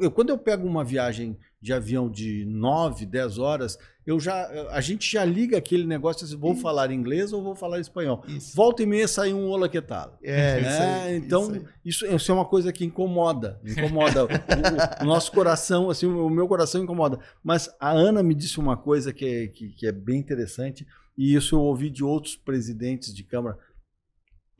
Eu, quando eu pego uma viagem de avião de 9, 10 horas, eu já, a gente já liga aquele negócio assim, vou falar inglês ou vou falar espanhol. Isso. Volta e meia sai um ola que tal. É, isso É, aí, então, isso isso, isso é uma coisa que incomoda. Incomoda. o, o- nosso coração, assim, o meu coração incomoda. Mas a Ana me disse uma coisa que é, que, que é bem interessante, e isso eu ouvi de outros presidentes de Câmara.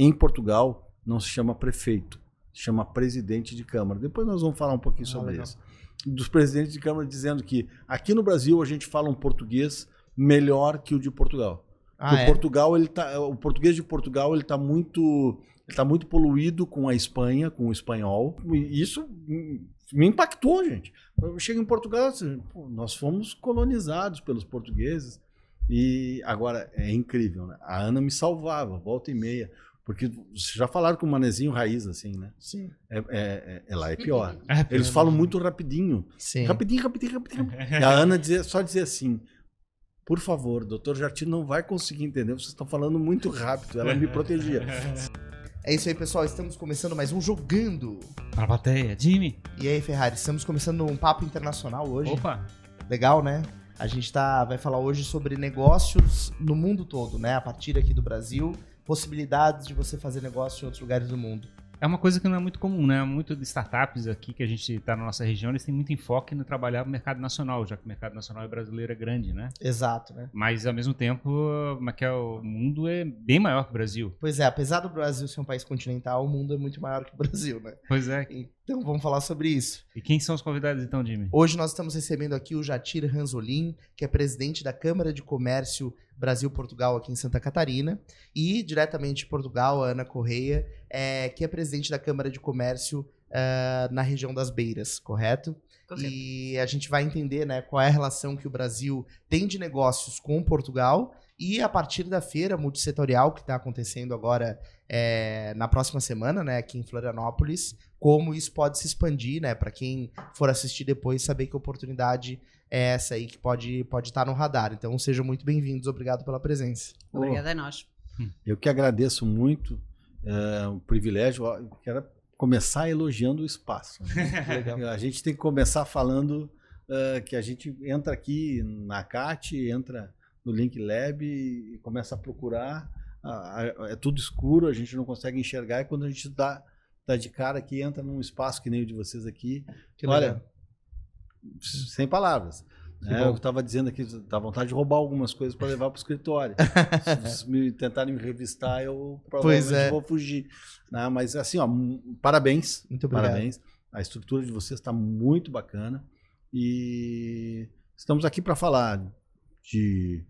Em Portugal, não se chama prefeito, chama presidente de Câmara. Depois nós vamos falar um pouquinho Ah, sobre legal. isso. Dos presidentes de Câmara dizendo que aqui no Brasil a gente fala um português melhor que o de Portugal. Ah, é? o Portugal, ele tá, o português de Portugal, ele tá muito, ele tá muito poluído com a Espanha, com o espanhol. E isso me impactou, gente. Eu chego em Portugal, assim, pô, nós fomos colonizados pelos portugueses. E agora é incrível, né? A Ana me salvava, volta e meia. Porque vocês já falaram com o manezinho raiz, assim, né? Sim. É, é, é, lá é pior. É, Eles falam muito rapidinho. Sim. Rapidinho, rapidinho, rapidinho. E a Ana dizia, só dizia assim: por favor, doutor Jardim não vai conseguir entender, vocês estão falando muito rápido. Ela me protegia. É isso aí, pessoal. Estamos começando mais um Jogando. Pra plateia. Jimmy. E aí, Ferrari, estamos começando um papo internacional hoje. Opa. Legal, né? A gente tá, vai falar hoje sobre negócios no mundo todo, né? A partir aqui do Brasil, possibilidades de você fazer negócio em outros lugares do mundo. É uma coisa que não é muito comum, né? Muito de startups aqui que a gente está na nossa região, eles têm muito enfoque no trabalhar no mercado nacional, já que o mercado nacional é brasileiro é grande, né? Exato, né? Mas ao mesmo tempo, o mundo é bem maior que o Brasil. Pois é, apesar do Brasil ser um país continental, o mundo é muito maior que o Brasil, né? Pois é. Então vamos falar sobre isso. E quem são os convidados então, Jimmy? Hoje nós estamos recebendo aqui o Jatir Ranzolin, que é presidente da Câmara de Comércio Brasil-Portugal aqui em Santa Catarina, e diretamente de Portugal, a Ana Correia, é, que é presidente da Câmara de Comércio ah, na região das Beiras, correto? E a gente vai entender né, qual é a relação que o Brasil tem de negócios com Portugal. E a partir da feira multissetorial que está acontecendo agora é, na próxima semana, né, aqui em Florianópolis, como isso pode se expandir, né, para quem for assistir depois saber que oportunidade é essa aí que pode pode estar no radar. Então sejam muito bem-vindos, obrigado pela presença. Obrigada a nós. Eu que agradeço muito é, o privilégio. Quero começar elogiando o espaço. né? A gente tem que começar falando é, que a gente entra aqui na CAT, entra no Link Lab e começa a procurar. É tudo escuro, a gente não consegue enxergar. E quando a gente dá, dá de cara aqui, entra num espaço que nem o de vocês aqui, Que Olha, legal. sem palavras. Bom. eu estava dizendo aqui, dá vontade de roubar algumas coisas para levar para o escritório. Se me tentarem me revistar, eu provavelmente é. vou fugir. né? Mas assim, ó, parabéns. Muito obrigado. Parabéns. A estrutura de vocês está muito bacana. E estamos aqui para falar de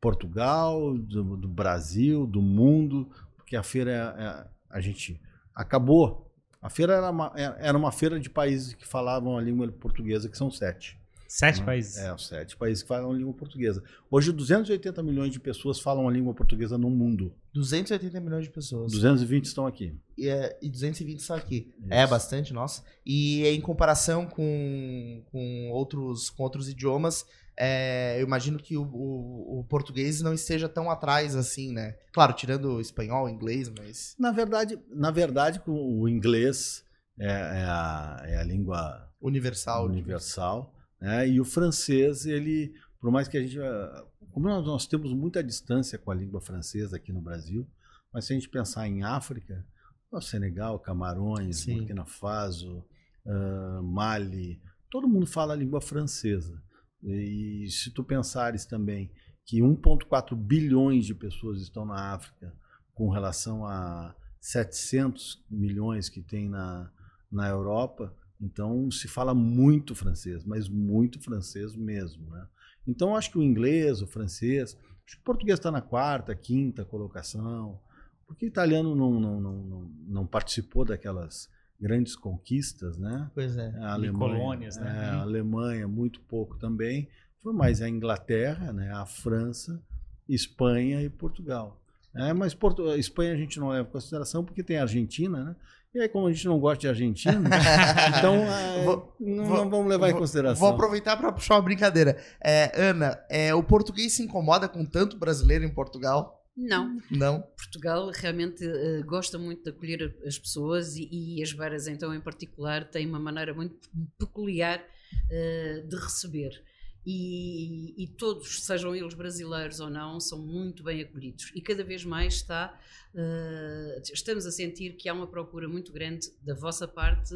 Portugal, do, do Brasil, do mundo, porque a feira é- é- a gente acabou. A feira era uma, era uma feira de países que falavam a língua portuguesa, que são sete. Sete países. É, os sete países que falam a língua portuguesa. Hoje, 280 milhões de pessoas falam a língua portuguesa no mundo. 280 milhões de pessoas. 220 estão aqui. E, é, e 220 só aqui. Isso. É bastante, nossa. E em comparação com, com, outros, com outros idiomas, é, eu imagino que o, o- o português não esteja tão atrás assim, né? Claro, tirando o espanhol, o inglês, mas. Na verdade, na verdade o o inglês é, é a, é a língua Universal. universal, né? E o francês, ele, por mais que a gente, ah, como nós, nós temos muita distância com a língua francesa aqui no Brasil, mas se a gente pensar em África, ó, Senegal, Camarões, Sim. Burkina Faso, ah, Mali, todo mundo fala a língua francesa. E se tu pensares também que 1,4 bilhões de pessoas estão na África com relação a 700 milhões que tem na, na Europa, então se fala muito francês, mas muito francês mesmo. Né? Então acho que o inglês, o francês, acho que o português está na quarta, quinta colocação, porque o italiano não, não, não, não, não participou daquelas grandes conquistas, né? Pois é. A Alemanha, colônias, né? é, a Alemanha muito pouco também, foi mais a Inglaterra, né? A França, Espanha e Portugal. É, mas Porto, a Espanha a gente não leva em consideração porque tem a Argentina, né? E aí, como a gente não gosta de Argentina, então é, Vou- não, vou- não vamos levar em vou- consideração. Vou aproveitar para puxar uma brincadeira. É, Ana, é, o português se incomoda com tanto brasileiro em Portugal? Não. Não? Portugal realmente uh, gosta muito de acolher as pessoas e, e, as beiras, então, em particular, têm uma maneira muito peculiar uh, de receber. E, e, todos, sejam eles brasileiros ou não, são muito bem acolhidos. E cada vez mais está, uh, estamos a sentir que há uma procura muito grande da vossa parte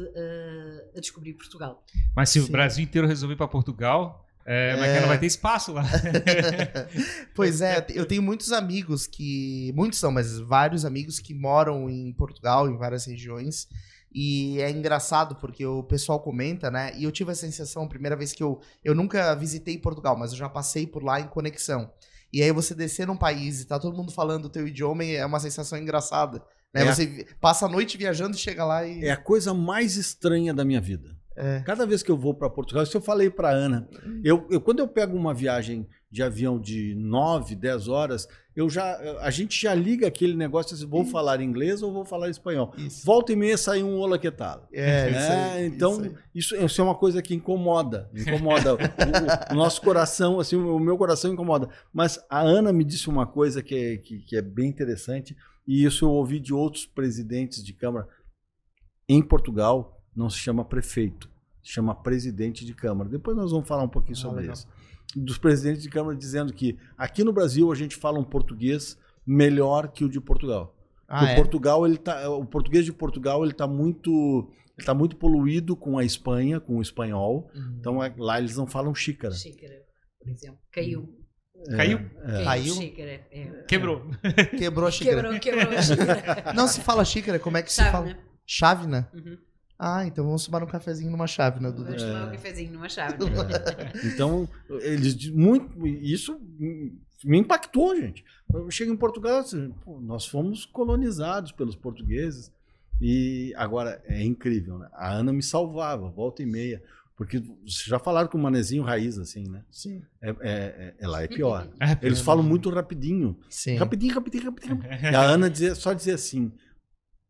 a descobrir Portugal. Mas se Sim. o Brasil inteiro resolver para Portugal, é, mas é. não vai ter espaço lá. pois é, eu tenho muitos amigos que. Muitos são, mas vários amigos que moram em Portugal, em várias regiões. E é engraçado porque o pessoal comenta, né? E eu tive a sensação, primeira vez que eu. Eu nunca visitei Portugal, mas eu já passei por lá em conexão. E aí você descer num país e tá todo mundo falando o teu idioma é uma sensação engraçada. Né? É você passa a noite viajando e chega lá e. É a coisa mais estranha da minha vida. É. Cada vez que eu vou para Portugal, isso eu falei para Ana. Eu, eu, quando eu pego uma viagem de avião de 9, 10 horas, eu já a gente já liga aquele negócio se vou isso. falar inglês ou vou falar espanhol. Isso. Volta e meia sai um olá que tal. É, isso aí, então isso, isso, é uma coisa que incomoda, incomoda o, o, o, nosso coração, assim, o meu coração incomoda. Mas a Ana me disse uma coisa que é, que, que é bem interessante e isso eu ouvi de outros presidentes de câmara em Portugal não se chama prefeito, se chama presidente de Câmara. Depois nós vamos falar um pouquinho ah, sobre legal. isso. Dos presidentes de Câmara dizendo que aqui no Brasil a gente fala um português melhor que o de Portugal. Ah, é? o Portugal ele tá, o português de Portugal ele está muito ele tá muito poluído com a Espanha, com o espanhol. Uhum. Então é, lá eles não falam xícara. Xícara, por exemplo, caiu. É, Caiu? É. Caiu? Xícara, é. Quebrou. Quebrou a xícara. Quebrou, quebrou a xícara. Não se fala xícara, como é que se fala? Chávena. Uhum. Ah, então vamos tomar um cafezinho numa chave, né, Dudu? Vamos tomar um cafezinho numa chave. É. Então, eles muito isso me impactou, gente. Eu chego em Portugal, assim, pô, nós fomos colonizados pelos portugueses e agora é incrível, né? A Ana me salvava, volta e meia. Porque vocês já falaram com o manezinho raiz, assim, né? Sim. É, é, é, lá é pior. É Eles falam muito rapidinho. Sim. Rapidinho, rapidinho, rapidinho. E a Ana dizia, só dizia assim: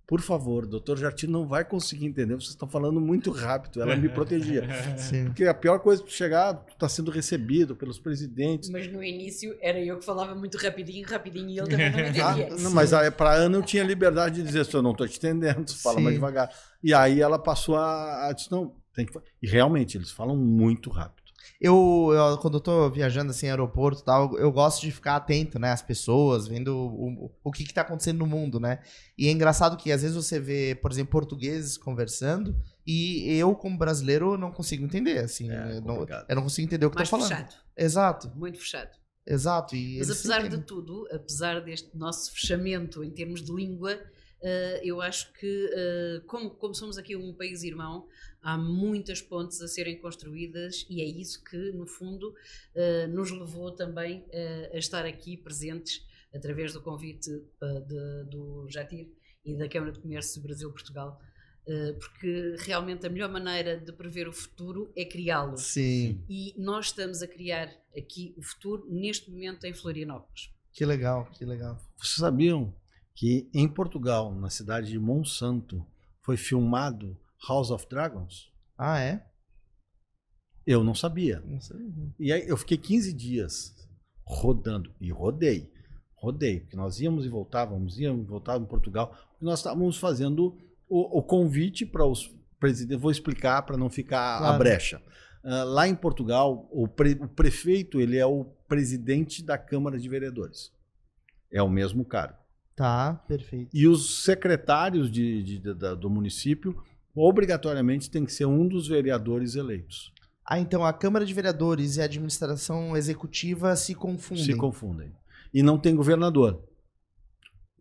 por favor, doutor Jardim não vai conseguir entender, vocês estão falando muito rápido. Ela me protegia. Sim. Porque a pior coisa é chegar, tu está sendo recebido pelos presidentes. Mas no início era eu que falava muito rapidinho, rapidinho, e ele também não entendia. Ah, não, mas para a Ana eu tinha liberdade de dizer, eu não estou te entendendo, fala Sim. mais devagar. E aí ela passou a, a dizer, não, tem que... E realmente, eles falam muito rápido. Eu, eu, quando eu tô viajando assim, aeroporto e tal, eu gosto de ficar atento, né, às pessoas, vendo o, o que que tá acontecendo no mundo, né? E é engraçado que às vezes você vê, por exemplo, portugueses conversando e eu, como brasileiro, não consigo entender, assim. É, eu, não, eu, não, consigo entender o que Mais tá falando. fechado. Exato. Muito fechado. Exato. E Mas apesar de tudo, apesar deste nosso fechamento em termos de língua, uh, eu acho que, uh, como, como somos aqui um país irmão, há muitas pontes a serem construídas e é isso que, no fundo, uh, nos levou também uh, a estar aqui presentes através do convite de, do Jatir e da Câmara de Comércio Brasil-Portugal. Porque realmente a melhor maneira de prever o futuro é criá-lo. Sim. E nós estamos a criar aqui o futuro neste momento em Florianópolis. Que legal, que legal. Vocês sabiam que em Portugal, na cidade de Monsanto, foi filmado House of Dragons? Ah, é? Eu não sabia. Não sabia. E aí eu fiquei 15 dias rodando. E rodei. Rodei. Porque nós íamos e voltávamos, íamos e voltávamos em Portugal. E nós estávamos fazendo o, o convite para os presidentes. Vou explicar para não ficar claro. a brecha. Uh, lá em Portugal, o, pre, o prefeito ele é o presidente da Câmara de Vereadores. É o mesmo cargo. Tá, perfeito. E os secretários de, de, de, do município obrigatoriamente tem que ser um dos vereadores eleitos. Ah, então a Câmara de Vereadores e a administração executiva se confundem. Se confundem. E não tem governador.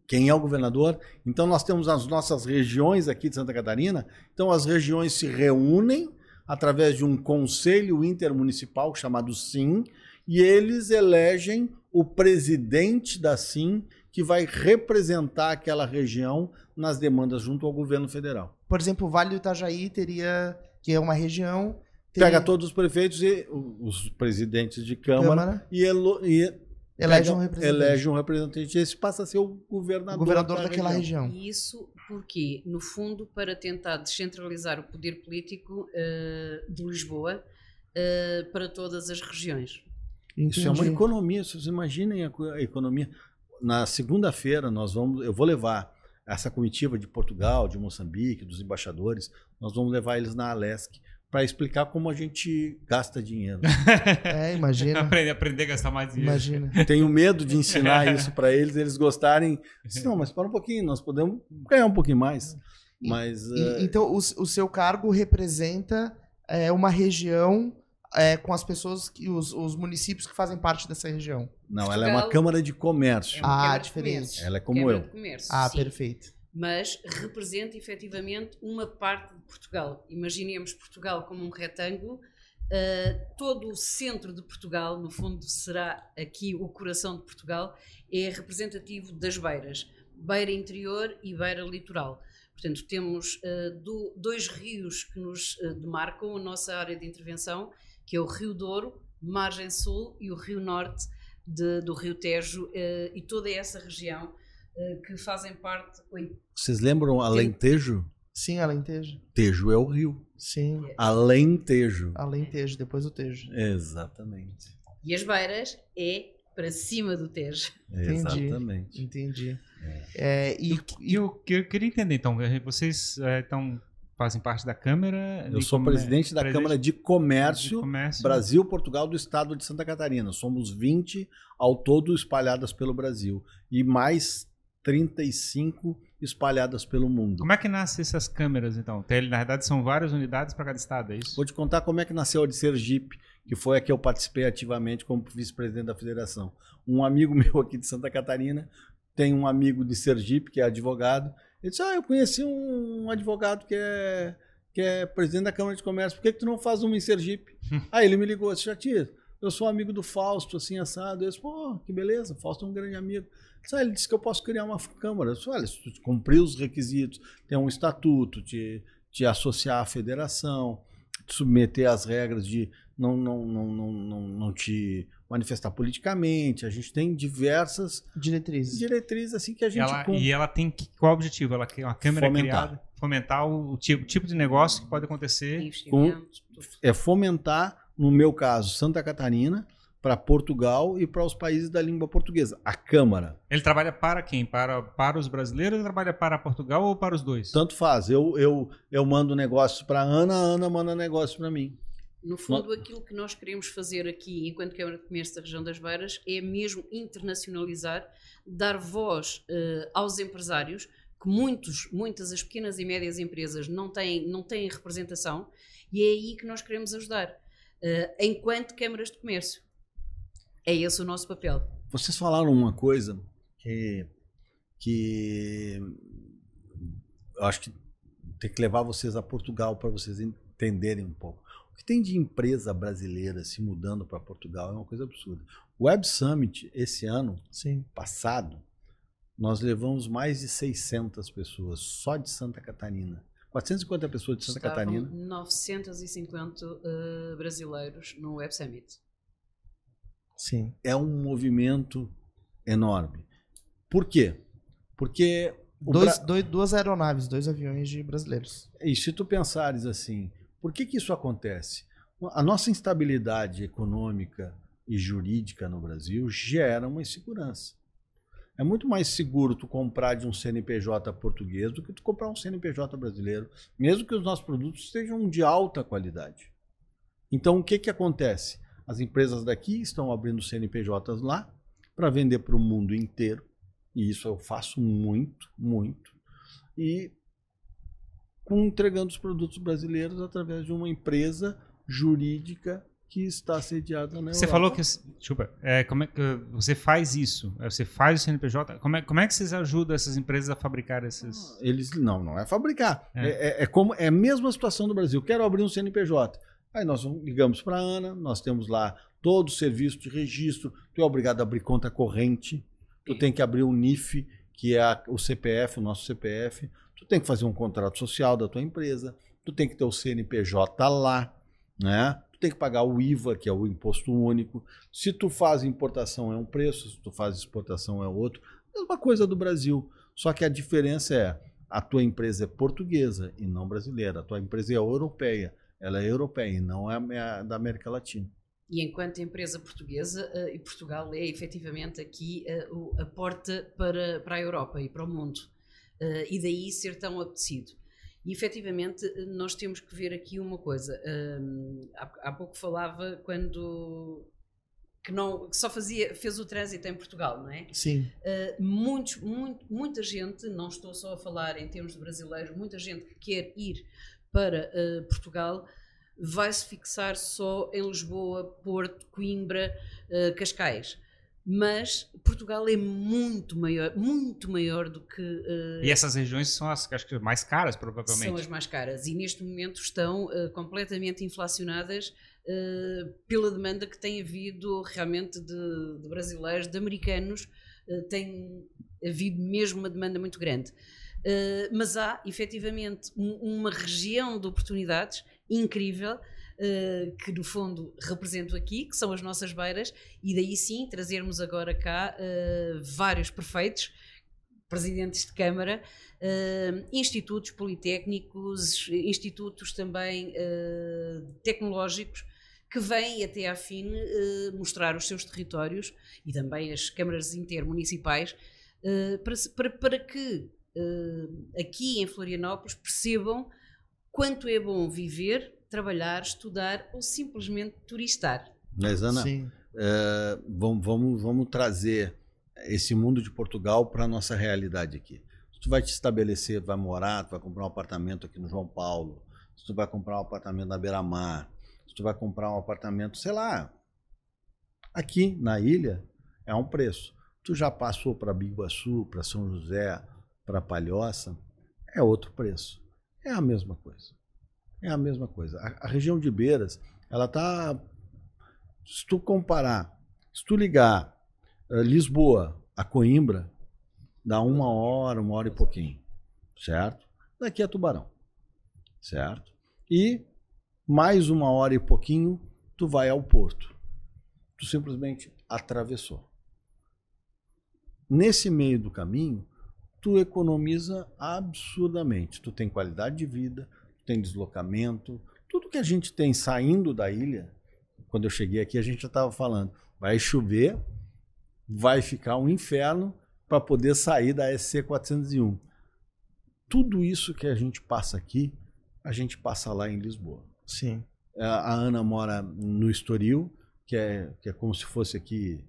Quem é o governador? Então nós temos as nossas regiões aqui de Santa Catarina. Então as regiões se reúnem através de um conselho intermunicipal chamado SIM e eles elegem o presidente da SIM que vai representar aquela região nas demandas junto ao governo federal. Por exemplo, o Vale do Itajaí teria, que é uma região. Teria... Pega todos os prefeitos e os presidentes de Câmara, Câmara. e, elo, e elege um representante. Elege um representante. Esse passa a ser o governador, o governador da daquela região. região. Isso porque, no fundo, para tentar descentralizar o poder político uh, de Lisboa uh, para todas as regiões. Entendi. Isso é uma economia, vocês imaginem a, a economia na segunda-feira nós vamos, eu vou levar essa comitiva de Portugal, de Moçambique, dos embaixadores, nós vamos levar eles na Alesc para explicar como a gente gasta dinheiro. É, imagina. aprender, aprender a gastar mais dinheiro. Imagina. Tenho medo de ensinar isso para eles, eles gostarem. Disse, Não, mas para um pouquinho, nós podemos ganhar um pouquinho mais. Mas E- eh, então, o, o seu cargo representa é, uma região é, com as pessoas, que os, os municípios que fazem parte dessa região. não, ela é uma câmara de comércio. É uma Ah, diferente. Comércio. Ela é como Câmara eu. de Comércio, Ah, sim. perfeito. mas representa efetivamente uma parte de Portugal. Imaginemos Portugal como um retângulo, uh, todo o centro de Portugal, no fundo será aqui o coração de Portugal, é representativo das beiras, beira interior e beira litoral. Portanto, temos uh, do- dois rios que nos uh, demarcam a nossa área de intervenção, que é o Rio Douro, margem sul, e o Rio Norte de- do Rio Tejo, uh, e toda essa região uh, que fazem parte, oi, Vocês lembram Alentejo? Sim, Alentejo. Tejo é o rio. Sim, Alentejo. Alentejo, depois o Tejo. Exatamente. E as beiras é para cima do Tejo. Entendi. Exatamente. Entendi. É, e, E eu, que- eu queria entender, então, vocês eh, então, fazem parte da Câmara? Eu sou Comer- presidente da presidente Câmara de de Comércio Comércio. Brasil, Portugal do estado de Santa Catarina. Somos 20 ao todo espalhadas pelo Brasil e mais 35 espalhadas pelo mundo. Como é que nascem essas câmeras, então? Na verdade, são várias unidades para cada estado, é isso? Vou te contar como é que nasceu a de Sergipe, que foi a que eu participei ativamente como vice-presidente da federação. Um amigo meu aqui de Santa Catarina tem um amigo de Sergipe, que é advogado. Ele disse: Ah, eu conheci um advogado que é, que é presidente da Câmara de Comércio, por que, que tu não faz uma em Sergipe? Aí ele me ligou, disse, Jatir, eu sou amigo do Fausto, assim, assado. Eu disse, pô, que beleza, o Fausto é um grande amigo. Disse, "Ah, ele disse que eu posso criar uma câmara. Eu disse, olha, se tu cumprir os requisitos, tem um estatuto, te, te associar à federação, te submeter às regras de não, não, não, não, não, não te manifestar politicamente. A gente tem diversas diretrizes. diretrizes assim que a gente Ela, e ela tem que, qual o objetivo? Ela quer uma câmera Fomentar. criada, fomentar o, o tipo, tipo de negócio que pode acontecer. Tudo. É fomentar, no meu caso, Santa Catarina, para Portugal e para os países da língua portuguesa. A Câmara. Ele trabalha para quem? Para, para os brasileiros ou trabalha para Portugal ou para os dois? Tanto faz. Eu, eu, eu mando negócio para Ana, a Ana manda negócio para mim. No fundo, aquilo que nós queremos fazer aqui, enquanto Câmara de Comércio da região das Beiras, é mesmo internacionalizar, dar voz eh, aos empresários, que muitos, muitas as pequenas e médias empresas não têm, não têm representação, e é aí que nós queremos ajudar, eh, enquanto Câmaras de Comércio. É esse o nosso papel. Vocês falaram uma coisa que, que eu acho que tem que levar vocês a Portugal para vocês entenderem um pouco. O que tem de empresa brasileira se mudando para Portugal é uma coisa absurda. O Web Summit, esse ano Sim. passado, nós levamos mais de 600 pessoas só de Santa Catarina. 450 pessoas de Santa Estavam Catarina. 950 eh, brasileiros no Web Summit. Sim. É um movimento enorme. Por quê? Porque Dois, Bra- dois- duas aeronaves, dois aviões de brasileiros. E se tu pensares assim, por que, que isso acontece? A nossa instabilidade econômica e jurídica no Brasil gera uma insegurança. É muito mais seguro tu comprar de um CNPJ português do que tu comprar um CNPJ brasileiro, mesmo que os nossos produtos sejam de alta qualidade. Então, o que, que acontece? As empresas daqui estão abrindo CNPJs lá para vender para o mundo inteiro, e isso eu faço muito, muito. E com entregando os produtos brasileiros através de uma empresa jurídica que está sediada na Você Europa. falou que. Desculpa, é, como é que você faz isso? É, Você faz o CNPJ? Como é, como é que vocês ajudam essas empresas a fabricar esses. Eles não, não é fabricar. É. É, é- é como é a mesma situação do Brasil. Quero abrir um CNPJ. Aí nós ligamos para a Ana, nós temos lá todo o serviço de registro. Tu é obrigado a abrir conta corrente. Tu tem que abrir o NIF, que é a- o CPF, o nosso CPF. Tu tem que fazer um contrato social da tua empresa. Tu tem que ter o CNPJ lá, né? Tu tem que pagar o IVA, que é o imposto único. Se tu faz importação é um preço, se tu faz exportação é outro. Mesma coisa do Brasil. Só que a diferença é a tua empresa é portuguesa e não brasileira. A tua empresa é europeia. Ela é europeia e não é da América Latina. E enquanto empresa portuguesa, uh, e Portugal é efetivamente aqui uh, a porta para, para a Europa e para o mundo. Uh, e daí ser tão apetecido. E efetivamente nós temos que ver aqui uma coisa. Um, há, há, pouco falava quando que não que só fazia fez o trânsito em Portugal, não é? Sim. Uh, muitos, muito, muita gente, não estou só a falar em termos de brasileiros, muita gente que quer ir para uh, Portugal vai se fixar só em Lisboa, Porto, Coimbra, uh, Cascais mas Portugal é muito maior, muito maior do que. Uh, e essas regiões são as acho que mais caras, provavelmente. São as mais caras e neste momento estão uh, completamente inflacionadas uh, pela demanda que tem havido realmente de, de brasileiros, de americanos, tem havido mesmo uma demanda muito grande. mas há efetivamente um, uma região de oportunidades incrível que no fundo represento aqui, que são as nossas beiras, e daí sim trazermos agora cá uh, vários prefeitos, presidentes de Câmara, uh, institutos politécnicos, institutos também tecnológicos, que vêm até à fim mostrar os seus territórios e também as câmaras intermunicipais para, para, para que aqui em Florianópolis percebam quanto é bom viver trabalhar, estudar ou simplesmente turistar. Mas, Ana, é, vamos, vamos, vamos trazer esse mundo de Portugal para a nossa realidade aqui. Se tu vai te estabelecer, vai morar, tu vai comprar um apartamento aqui no João Paulo, se tu vai comprar um apartamento na Beira-Mar, se tu vai comprar um apartamento, sei lá, aqui na ilha, é um preço. Tu já passou para Biguaçu, para São José, para Palhoça, é outro preço. É a mesma coisa. É a mesma coisa. A, a região de Beiras, ela está. Se tu comparar, se tu ligar uh, Lisboa a Coimbra, dá uma hora, uma hora e pouquinho, certo? Daqui a Tubarão, certo? E mais uma hora e pouquinho, tu vai ao porto. Tu simplesmente atravessou. Nesse meio do caminho, tu economiza absurdamente. Tu tem qualidade de vida, tem deslocamento, tudo que a gente tem saindo da ilha. Quando eu cheguei aqui, a gente já estava falando, vai chover, vai ficar um inferno para poder sair da SC 401. Tudo isso que a gente passa aqui, a gente passa lá em Lisboa. Sim. É, a Ana mora no Estoril, que é, que é como se fosse aqui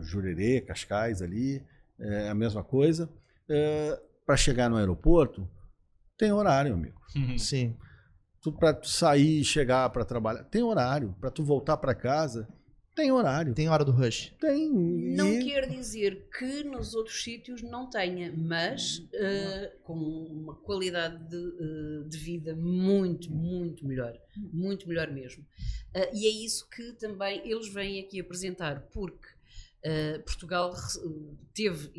Jurerê, Cascais ali, é a mesma coisa. É, para chegar no aeroporto, tem horário, amigo. Uhum. Sim. Tu para sair e chegar para trabalhar, tem horário. Para tu voltar para casa, tem horário. Tem hora do rush? Tem. Não e... quer dizer que nos outros sítios não tenha, mas uh, com uma qualidade de, uh, de, vida muito, muito melhor. Muito melhor mesmo. Uh, e é isso que também eles vêm aqui apresentar, porque Uh, Portugal teve,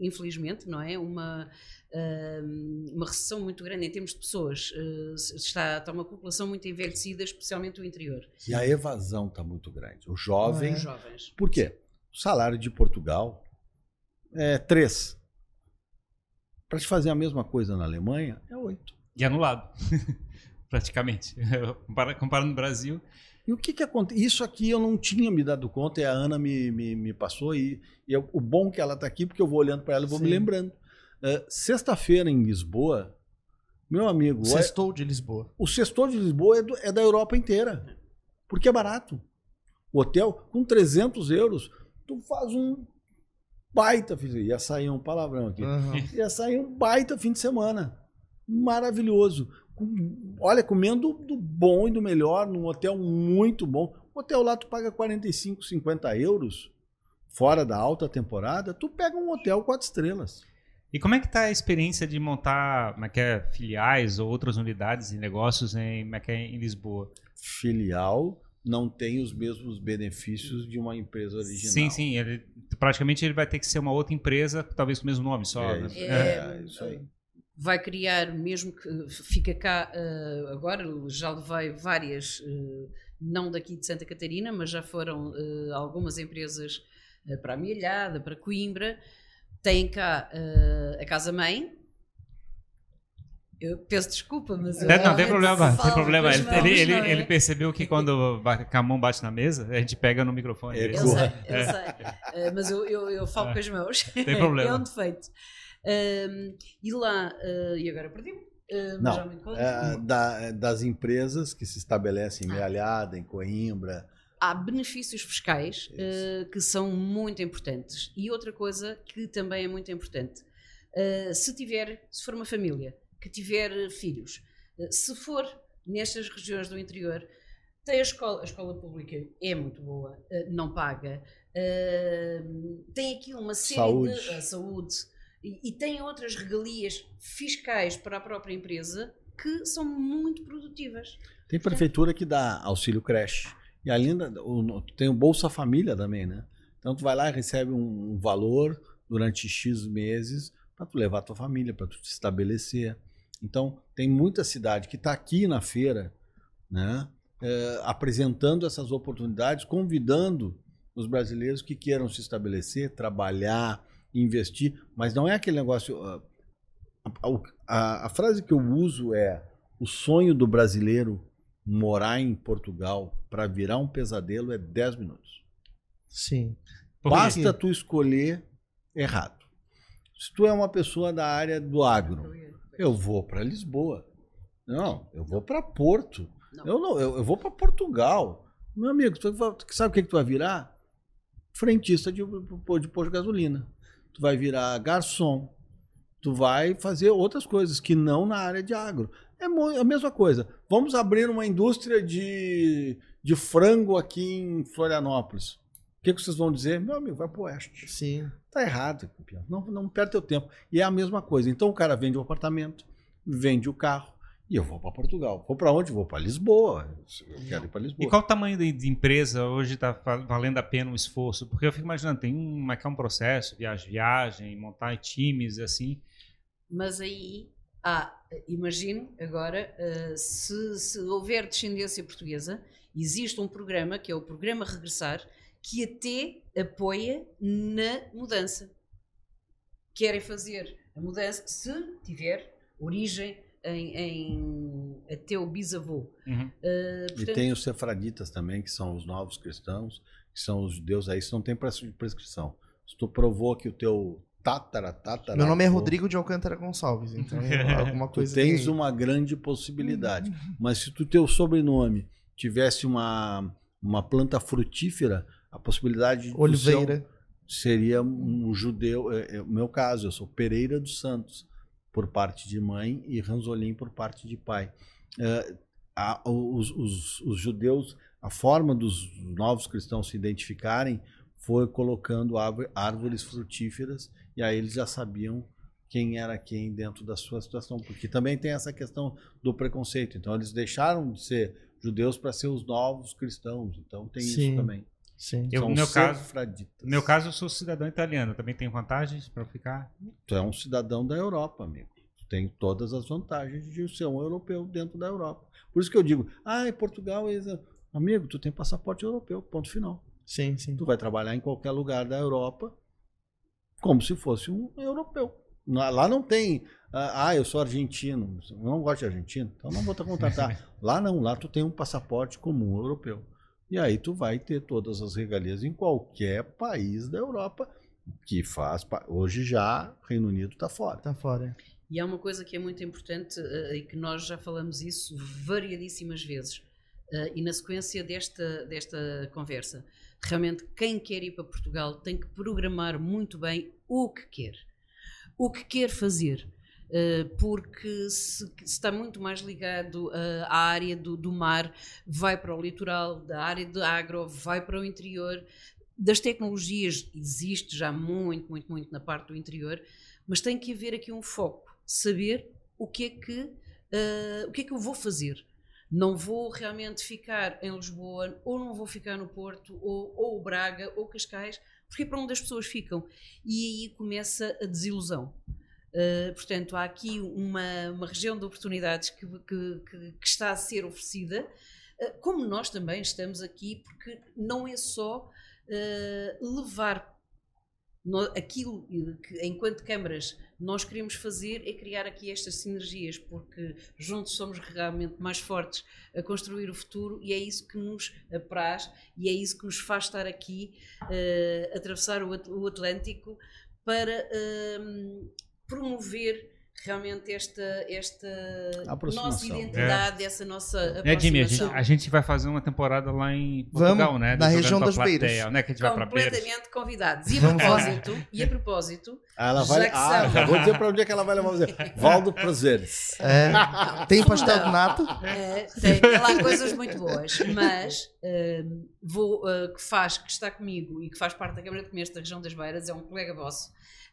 infelizmente, não é, uma, uh, uma recessão muito grande em termos de pessoas. Uh, está, está uma população muito envelhecida, especialmente o interior. E a evasão está muito grande. Os jovens. Os jovens. Por quê? O salário de Portugal é três. Para te fazer a mesma coisa na Alemanha, é oito. E anulado. Praticamente. Comparando no Brasil, e o que que acontece? Isso aqui eu não tinha me dado conta e a Ana me, me, me passou e, e eu, o bom que ela está aqui, porque eu vou olhando para ela e vou Sim. me lembrando. Uh, Sexta-feira em Lisboa, meu amigo... Sextou de Lisboa. O sextou de Lisboa é, do, é da Europa inteira, porque é barato. O hotel, com 300 euros, tu faz um baita... Ia sair um palavrão aqui. Uhum. Ia sair um baita fim de semana. Maravilhoso olha, comendo do bom e do melhor, num hotel muito bom. O hotel lá tu paga 45, 50 euros, fora da alta temporada, tu pega um hotel quatro estrelas. E como é que está a experiência de montar como é que é, filiais ou outras unidades e negócios em, como é que é, em Lisboa? Filial não tem os mesmos benefícios de uma empresa original. Sim, sim. Ele, praticamente ele vai ter que ser uma outra empresa, talvez com o mesmo nome só. É, né? isso, é, é isso aí vai criar, mesmo que fica cá uh, agora, já levei várias, uh, não daqui de Santa Catarina, mas já foram uh, algumas empresas para a Milhada, para Coimbra, tem cá a Casa Mãe, Eu peço desculpa, mas. eu Não, não tem problema, tem problema. Ele, mãos, ele, é? ele percebeu que quando a mão bate na mesa, a gente pega no microfone. É, Eu sei, eu sei. Mas eu, eu, eu falo É. com as mãos. Tem problema. é um defeito. Um, e lá, uh, e agora perdi-me. Uh, Não. É, da- das empresas que se estabelecem em. Mealhada, em Coimbra. Há benefícios fiscais uh, que são muito importantes. E outra coisa que também é muito importante. Se tiver, se for uma família que tiver filhos, se for nestas regiões do interior, tem a escola, a escola pública é muito boa, não paga, tem aqui uma série Saúde. de saúde e, e tem outras regalias fiscais para a própria empresa que são muito produtivas. Tem prefeitura que dá auxílio creche. E ainda tem o Bolsa Família também, né? Então tu vai lá e recebe um, valor durante X meses para tu levar a tua família, para tu te estabelecer. Então tem muita cidade que está aqui na feira, né? eh, apresentando essas oportunidades, convidando os brasileiros que queiram se estabelecer, trabalhar, investir, mas não é aquele negócio. ah, a- a- a frase que eu uso é: o sonho do brasileiro morar em Portugal para virar um pesadelo é 10 minutos. Sim. Por quê? Basta tu escolher errado. Se tu é uma pessoa da área do agro, eu vou para Lisboa. Não, eu vou para Porto. Não. Eu não, eu, eu vou para Portugal. Meu amigo, tu sabe o que, que tu vai virar? Frentista de, de posto de gasolina. Tu vai virar garçom. Tu vai fazer outras coisas que não na área de agro. É mo- a mesma coisa. Vamos abrir uma indústria de, de frango aqui em Florianópolis. O que, que vocês vão dizer? Meu amigo, vai pro oeste. Sim. Tá errado, campeão. Não, não perde teu tempo. E é a mesma coisa. Então o cara vende o apartamento, vende o carro, e eu vou para Portugal. Vou para onde? Vou para Lisboa. Eu quero ir para Lisboa. E qual o tamanho de, de empresa hoje está valendo a pena o esforço? Porque eu fico imaginando, tem um, marcar um processo, viagem, viagem, montar times, assim. Mas aí, ah, imagino agora, eh, se, se houver descendência portuguesa, existe um programa, que é o Programa Regressar, que até apoia na mudança. Querem fazer a mudança, se tiver origem em, em até o bisavô. Uhum. E portanto, tem os sefraditas também, que são os novos cristãos, que são os judeus aí, isso não tem pres- prescrição. Se tu provou que o teu tatara, tatara... Meu nome é Rodrigo de Alcântara Gonçalves, então alguma Tu coisa. tens tem aí. uma grande possibilidade. Mas se tu teu sobrenome tivesse uma, uma planta frutífera, a possibilidade Oliveira. seu seria um judeu. É, é o meu caso, eu sou Pereira dos Santos, por parte de mãe, e Ranzolim por parte de pai. É, a- os, os- os judeus, a forma dos novos cristãos se identificarem foi colocando árvore- árvores frutíferas, e aí eles já sabiam quem era quem dentro da sua situação, porque também tem essa questão do preconceito. Então eles deixaram de ser judeus para ser os novos cristãos. Então tem Sim. isso também. Sim. Eu- São no meu caso-. No meu caso, eu sou cidadão italiano. Também tem vantagens para ficar? Tu é um cidadão da Europa, amigo. Tu tem todas as vantagens de ser um europeu dentro da Europa. Por isso que eu digo, ah, em Portugal, eles... amigo, tu tem passaporte europeu, ponto final. Sim, sim. Tu vai trabalhar em qualquer lugar da Europa como se fosse um europeu. Lá lá não tem, ah, ah, eu sou argentino, eu não gosto de argentino, então não vou te contratar. lá não, lá tu tem um passaporte comum europeu. E aí tu vai ter todas as regalias em qualquer país da Europa que faz. Hoje já Reino Unido está fora. Tá fora. E há uma coisa que é muito importante eh, e que nós já falamos isso variadíssimas vezes. eh, e na sequência desta, desta conversa, realmente quem quer ir para Portugal tem que programar muito bem o que quer. O que quer fazer. Eh, porque se, se está muito mais ligado eh, à área do, do mar, vai para o litoral, da área de agro, vai para o interior. Das tecnologias existe já muito, muito, muito na parte do interior, mas tem que haver aqui um foco, saber o que é que, eh, o que, é que eu vou fazer. Não vou realmente ficar em Lisboa, ou não vou ficar no Porto, ou, ou Braga, ou Cascais, porque é para onde as pessoas ficam. E aí começa a desilusão. Uh, portanto, há aqui uma, uma região de oportunidades que, que- que- que está a ser oferecida, uh, como nós também estamos aqui, porque não é só uh, levar nó- aquilo que, enquanto câmaras, nós queremos fazer é criar aqui estas sinergias, porque juntos somos realmente mais fortes a construir o futuro e é isso que nos apraz e é isso que nos faz estar aqui, eh, atravessar o, o Atlântico para ehm, promover realmente esta, esta Aproximação. nossa identidade, essa nossa Né, Jimmy, a gente, aproximação. a gente vai fazer uma temporada lá em Portugal, Vamos, né? na região das plateia, Beiras. Né, que a gente vai pra Beiras. completamente convidados. E a propósito, e a propósito, Ah, ela Já vai. que Ah, são. já vou dizer para onde é que ela vai levar você. Valdo Prazeres. É. Tem pastel de nata? eh, tem, tem lá coisas muito boas, mas eh, vou, eh, que faz, que está comigo e que faz parte da Câmara de Comércio da região das Beiras, é um colega vosso,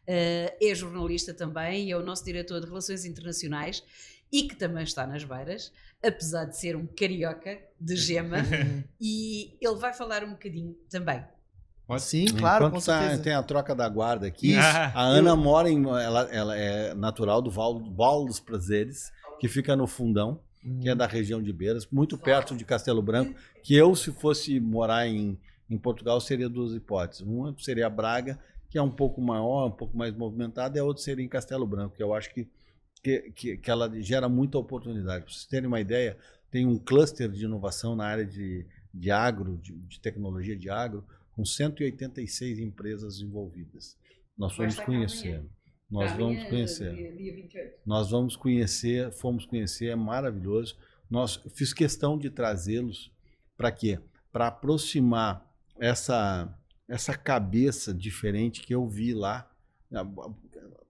é jornalista também, é o nosso diretor de Relações Internacionais e que também está nas Beiras, apesar de ser um carioca de gema, e ele vai falar um bocadinho também. Sim, claro, Enquanto com tá- certeza. tem a troca da guarda aqui. Isso. A Ana mora em. Ela, ela é natural do Val, Val dos Prazeres, que fica no Fundão, que é da região de Beiras, muito perto de Castelo Branco. Que eu, se fosse morar em, em Portugal, seria duas hipóteses. Uma seria Braga, que é um pouco maior, um pouco mais movimentada, e a outra seria em Castelo Branco, que eu acho que, que, que, que ela gera muita oportunidade. Para vocês terem uma ideia, tem um cluster de inovação na área de, de agro, de, de tecnologia de agro, com 186 empresas envolvidas. Nós Vai vamos amanhã. conhecer. Nós Para vamos conhecer. Dia, dia 28. Nós vamos conhecer, fomos conhecer, é maravilhoso. Nós fiz questão de trazê-los para quê? Para aproximar essa essa cabeça diferente que eu vi lá.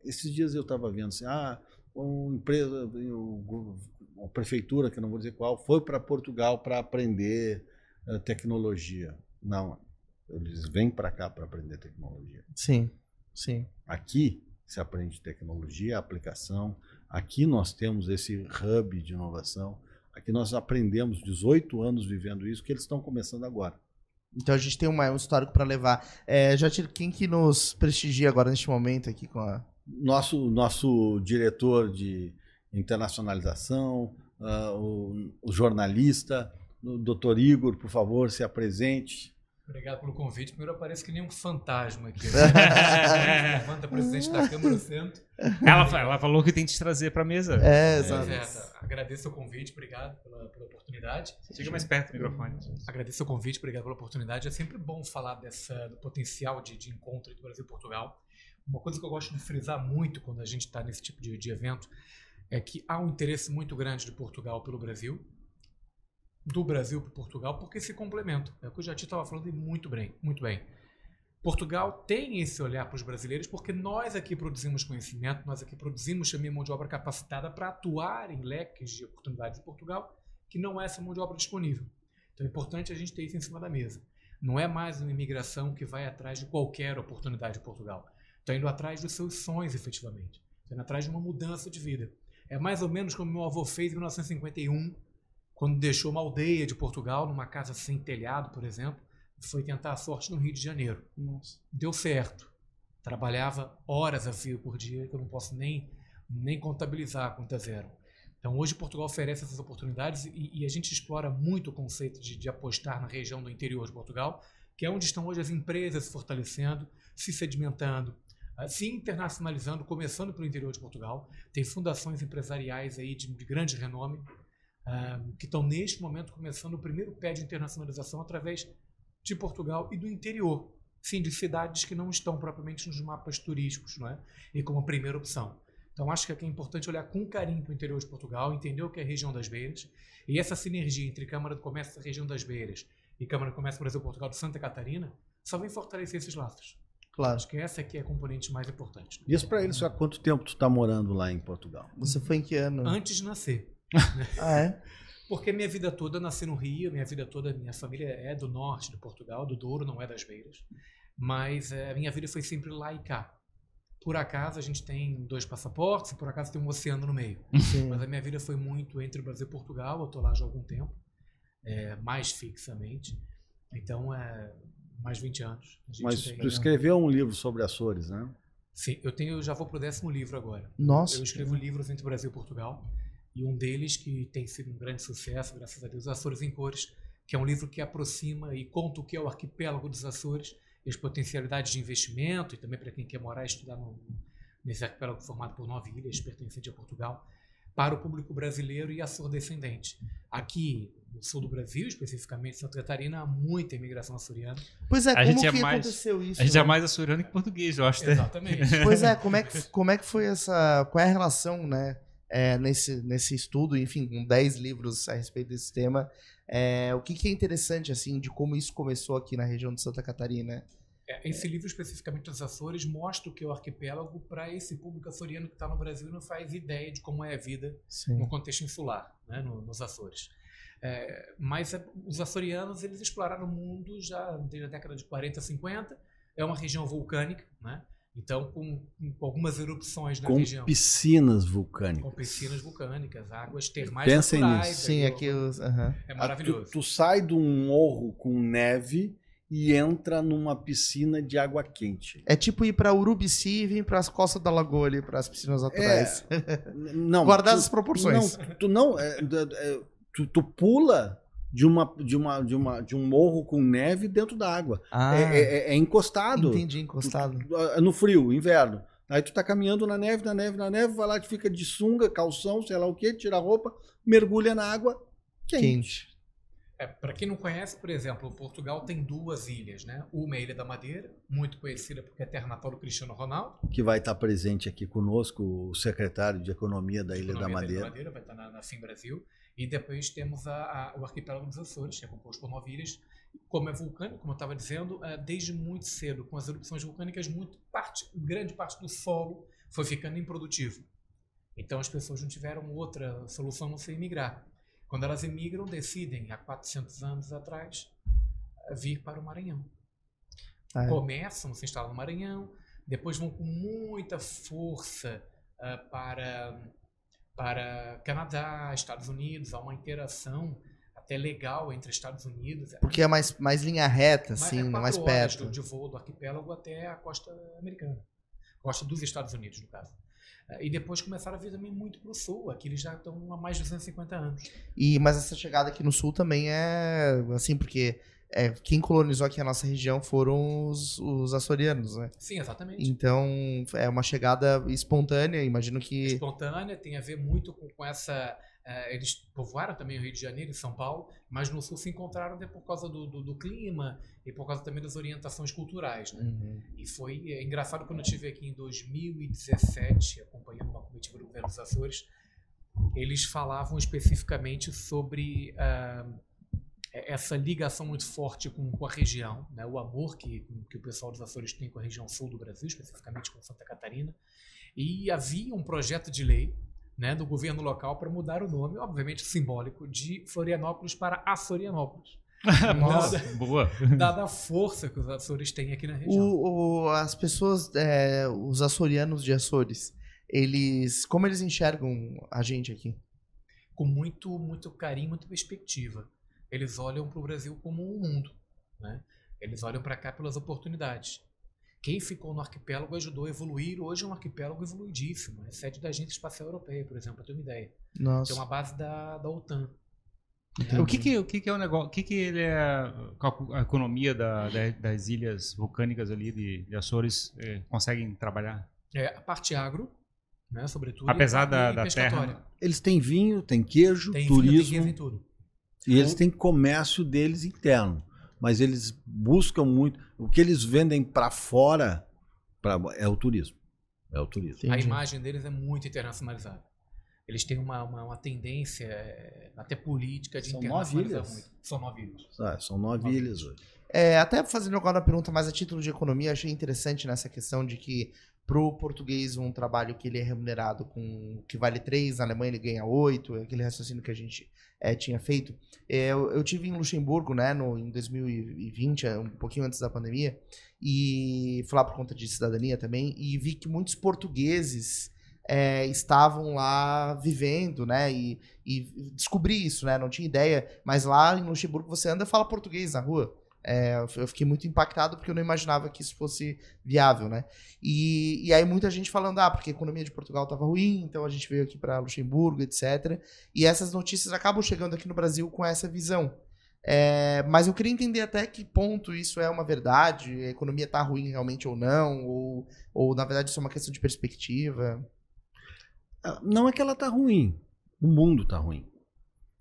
Esses dias eu estava vendo assim, ah, uma empresa, uma prefeitura, que eu não vou dizer qual, foi para Portugal para aprender eh, tecnologia. Não, eles vêm para cá para aprender tecnologia. Sim, sim. Aqui se aprende tecnologia, aplicação. Aqui nós temos esse hub de inovação. Aqui nós aprendemos 18 anos vivendo isso, que eles estão começando agora. Então a gente tem uma- um histórico para levar. É, Jatir, quem que nos prestigia agora neste momento aqui com a. Nosso, nosso diretor de internacionalização, ah, o, o jornalista, o doutor Igor, por favor, se apresente. Obrigado pelo convite. Primeiro eu apareço que nem um fantasma aqui. Levanta presidente da Câmara do Centro. Ela, ela falou que tem que te trazer pra mesa. É, É, exato. é, agradeço o convite, obrigado pela, pela oportunidade. Chega mais perto do microfone. Agradeço o convite, obrigado pela oportunidade. É sempre bom falar dessa, do potencial de, de encontro entre Brasil e Portugal. Uma coisa que eu gosto de frisar muito quando a gente está nesse tipo de, de evento é que há um interesse muito grande de Portugal pelo Brasil, do Brasil para Portugal, porque se complementam. É o que o Jati estava falando e muito bem, muito bem. Portugal tem esse olhar para os brasileiros porque nós aqui produzimos conhecimento, nós aqui produzimos também mão de obra capacitada para atuar em leques de oportunidades em Portugal, que não é essa mão de obra disponível. Então é importante a gente ter isso em cima da mesa. Não é mais uma imigração que vai atrás de qualquer oportunidade em Portugal. Está indo atrás dos seus sonhos, efetivamente. Está indo atrás de uma mudança de vida. É mais ou menos como meu avô fez em 1951, quando deixou uma aldeia de Portugal, numa casa sem telhado, por exemplo, foi tentar a sorte no Rio de Janeiro. Nossa. Deu certo. Trabalhava horas a fio por dia, que eu não posso nem, nem contabilizar quantas eram. Então, hoje Portugal oferece essas oportunidades e, e a gente explora muito o conceito de, de apostar na região do interior de Portugal, que é onde estão hoje as empresas se fortalecendo, se sedimentando, ah, se internacionalizando, começando pelo interior de Portugal. Tem fundações empresariais aí de grande renome ah, que estão neste momento começando o primeiro pé de internacionalização através de Portugal e do interior. Sim, de cidades que não estão propriamente nos mapas turísticos, não é? E como primeira opção. Então, acho que aqui é importante olhar com carinho para o interior de Portugal, entender o que é a região das Beiras, e essa sinergia entre Câmara de Comércio da região das Beiras e Câmara de Comércio Brasil-Portugal de Santa Catarina só vem fortalecer esses laços. Claro. Acho que essa aqui é a componente mais importante. Diz para eles há quanto tempo tu está morando lá em Portugal. Você foi em que ano? Antes de nascer. Ah, é? Porque minha vida toda nasci no Rio, minha vida toda, minha família é do norte de Portugal, do Douro, não é das Beiras. Mas eh, a minha vida foi sempre lá e cá. Por acaso a gente tem dois passaportes, por acaso tem um oceano no meio. Sim. Mas a minha vida foi muito entre o Brasil e Portugal, eu estou lá já há algum tempo, eh, mais fixamente. Então, é mais 20 anos. A gente Mas tem- tu escreveu um livro sobre Açores, né? Sim, eu tenho, já vou pro décimo livro agora. Nossa. Eu escrevo livros entre Brasil e Portugal. E um deles, que tem sido um grande sucesso, graças a Deus, Açores em Cores, que é um livro que aproxima e conta o que é o arquipélago dos Açores e as potencialidades de investimento, e também para quem quer morar e estudar no, nesse arquipélago formado por nove ilhas pertencente a Portugal, para o público brasileiro e açor-descendente. Aqui, no sul do Brasil, especificamente Santa Catarina, há muita imigração açoriana. Pois é, A como gente é que mais- aconteceu isso? A gente é né? mais açoriano que português, eu acho. né? Exatamente. Pois é, como é que, como é que foi essa. Qual é a relação, né? É, nesse, nesse estudo, enfim, com 10 livros a respeito desse tema. É, o que, que é interessante, assim, de como isso começou aqui na região de Santa Catarina? É, Esse livro, especificamente dos Açores, mostra o que é o arquipélago para esse público açoriano que está no Brasil e não faz ideia de como é a vida Sim. no contexto insular, né, no- nos Açores. É, mas é, os açorianos eles exploraram o mundo já desde a década de 40, 50. É uma região vulcânica, né? Então com, com algumas erupções na Com região. piscinas vulcânicas. Com piscinas vulcânicas, águas termais Pensem naturais. nisso. Sim, aqui os. aham. É Ah, maravilhoso. Tu, tu sai de um morro com neve e entra numa piscina de água quente. É tipo ir pra Urubici e vir pras costas da lagoa ali, pras piscinas naturais. N- Não, Guardadas tu- as proporções. Não, tu não. é, é, é, tu, tu pula de, uma, de, uma, de, uma, de um morro com neve dentro da água. Ah, É, é- é encostado. entendi, encostado. Tu- no frio, inverno. Aí tu tá caminhando na neve, na neve, na neve, vai lá, tu fica de sunga, calção, sei lá o que, tira a roupa, mergulha na água quente. Quente. É, para quem não conhece, por exemplo, Portugal tem duas ilhas, né? Uma é a Ilha da Madeira, muito conhecida porque é terra natal do Cristiano Ronaldo. Que vai estar presente aqui conosco, o secretário de Economia da Ilha da Economia Madeira. vai estar na, na FIM Brasil. E depois temos a- a- o arquipélago dos Açores, que é composto por nove ilhas. Como é vulcânico, como eu estava dizendo, é, desde muito cedo, com as erupções vulcânicas, muito parte, grande parte do solo foi ficando improdutivo. Então as pessoas não tiveram outra solução a não ser emigrar. Quando elas emigram, decidem, há 400 anos atrás, vir para o Maranhão Ah, é. começam, se instalam no Maranhão, depois vão com muita força ah, para, para Canadá, Estados Unidos, há uma interação até legal entre Estados Unidos. Porque é mais, mais linha reta, assim, é né, quatro mais perto. do- de voo do arquipélago até a costa americana, costa dos Estados Unidos, no caso. Ah, E depois começaram a vir também muito para o sul, aqui eles já estão há mais de 250 anos. E, mas essa chegada aqui no sul também é assim, porque é, quem colonizou aqui a nossa região foram os, os açorianos, né? Sim, exatamente. Então é uma chegada espontânea, imagino que. espontânea, tem a ver muito com, com essa. eh, eles povoaram também o Rio de Janeiro e São Paulo, mas no sul se encontraram por causa do, do, do clima e por causa também das orientações culturais. Né? Uhum. E foi é, engraçado quando eu estive aqui em 2017, acompanhando uma comitiva do governo dos Açores, eles falavam especificamente sobre ah, essa ligação muito forte com, com a região, né? o amor que, que o pessoal dos Açores tem com a região sul do Brasil, especificamente com Santa Catarina. E havia um projeto de lei né, do governo local para mudar o nome, obviamente simbólico, de Florianópolis para Açorianópolis, Nossa. Boa. dada a força que os Açores têm aqui na região. O, o- as pessoas, é, os açorianos de Açores, eles. Como eles enxergam a gente aqui? com muito, muito carinho, muita perspectiva. Eles olham para o Brasil como um mundo. Né? Eles olham para cá pelas oportunidades. Quem ficou no arquipélago ajudou a evoluir. Hoje é um arquipélago evoluidíssimo. É sede da Agência Espacial Europeia, por exemplo, para ter uma ideia. Nossa. Tem uma base da, da OTAN. O que que, o que que é o negócio? O que que ele é a economia da- da- das ilhas vulcânicas ali de, de Açores eh, conseguem trabalhar? É, a parte agro, né, sobretudo. Apesar e, da- e da terra, Eles têm vinho, têm queijo, Tem vinho, tem turismo queijo, tem tudo. E eles têm comércio deles interno. Mas eles buscam muito. O que eles vendem para fora pra, é o turismo. É o turismo. A Entendi. imagem deles é muito internacionalizada. Eles têm uma, uma, uma tendência, é, até política, de São internacionalizar muito. São nove ilhas. Ah, são nove Nove ilhas hoje. É, até fazendo agora uma pergunta mais a título de economia, achei interessante nessa questão de que pro português um trabalho que ele é remunerado com que vale 3, na Alemanha ele ganha 8, aquele raciocínio que a gente é, tinha feito. É, eu, eu tive em Luxemburgo, né, no, em 2020, é, um pouquinho antes da pandemia, e fui lá por conta de cidadania também, e vi que muitos portugueses é, estavam lá vivendo, né, e, e descobri isso, né, não tinha ideia, mas lá em Luxemburgo você anda e fala português na rua. É, eu fiquei muito impactado porque eu não imaginava que isso fosse viável, né? E, e aí muita gente falando, ah, porque a economia de Portugal estava ruim, então a gente veio aqui para Luxemburgo, etc. E essas notícias acabam chegando aqui no Brasil com essa visão. É, mas eu queria entender até que ponto isso é uma verdade, a economia está ruim realmente ou não, ou, ou na verdade isso é uma questão de perspectiva. Ah, não é que ela está ruim, o mundo está ruim.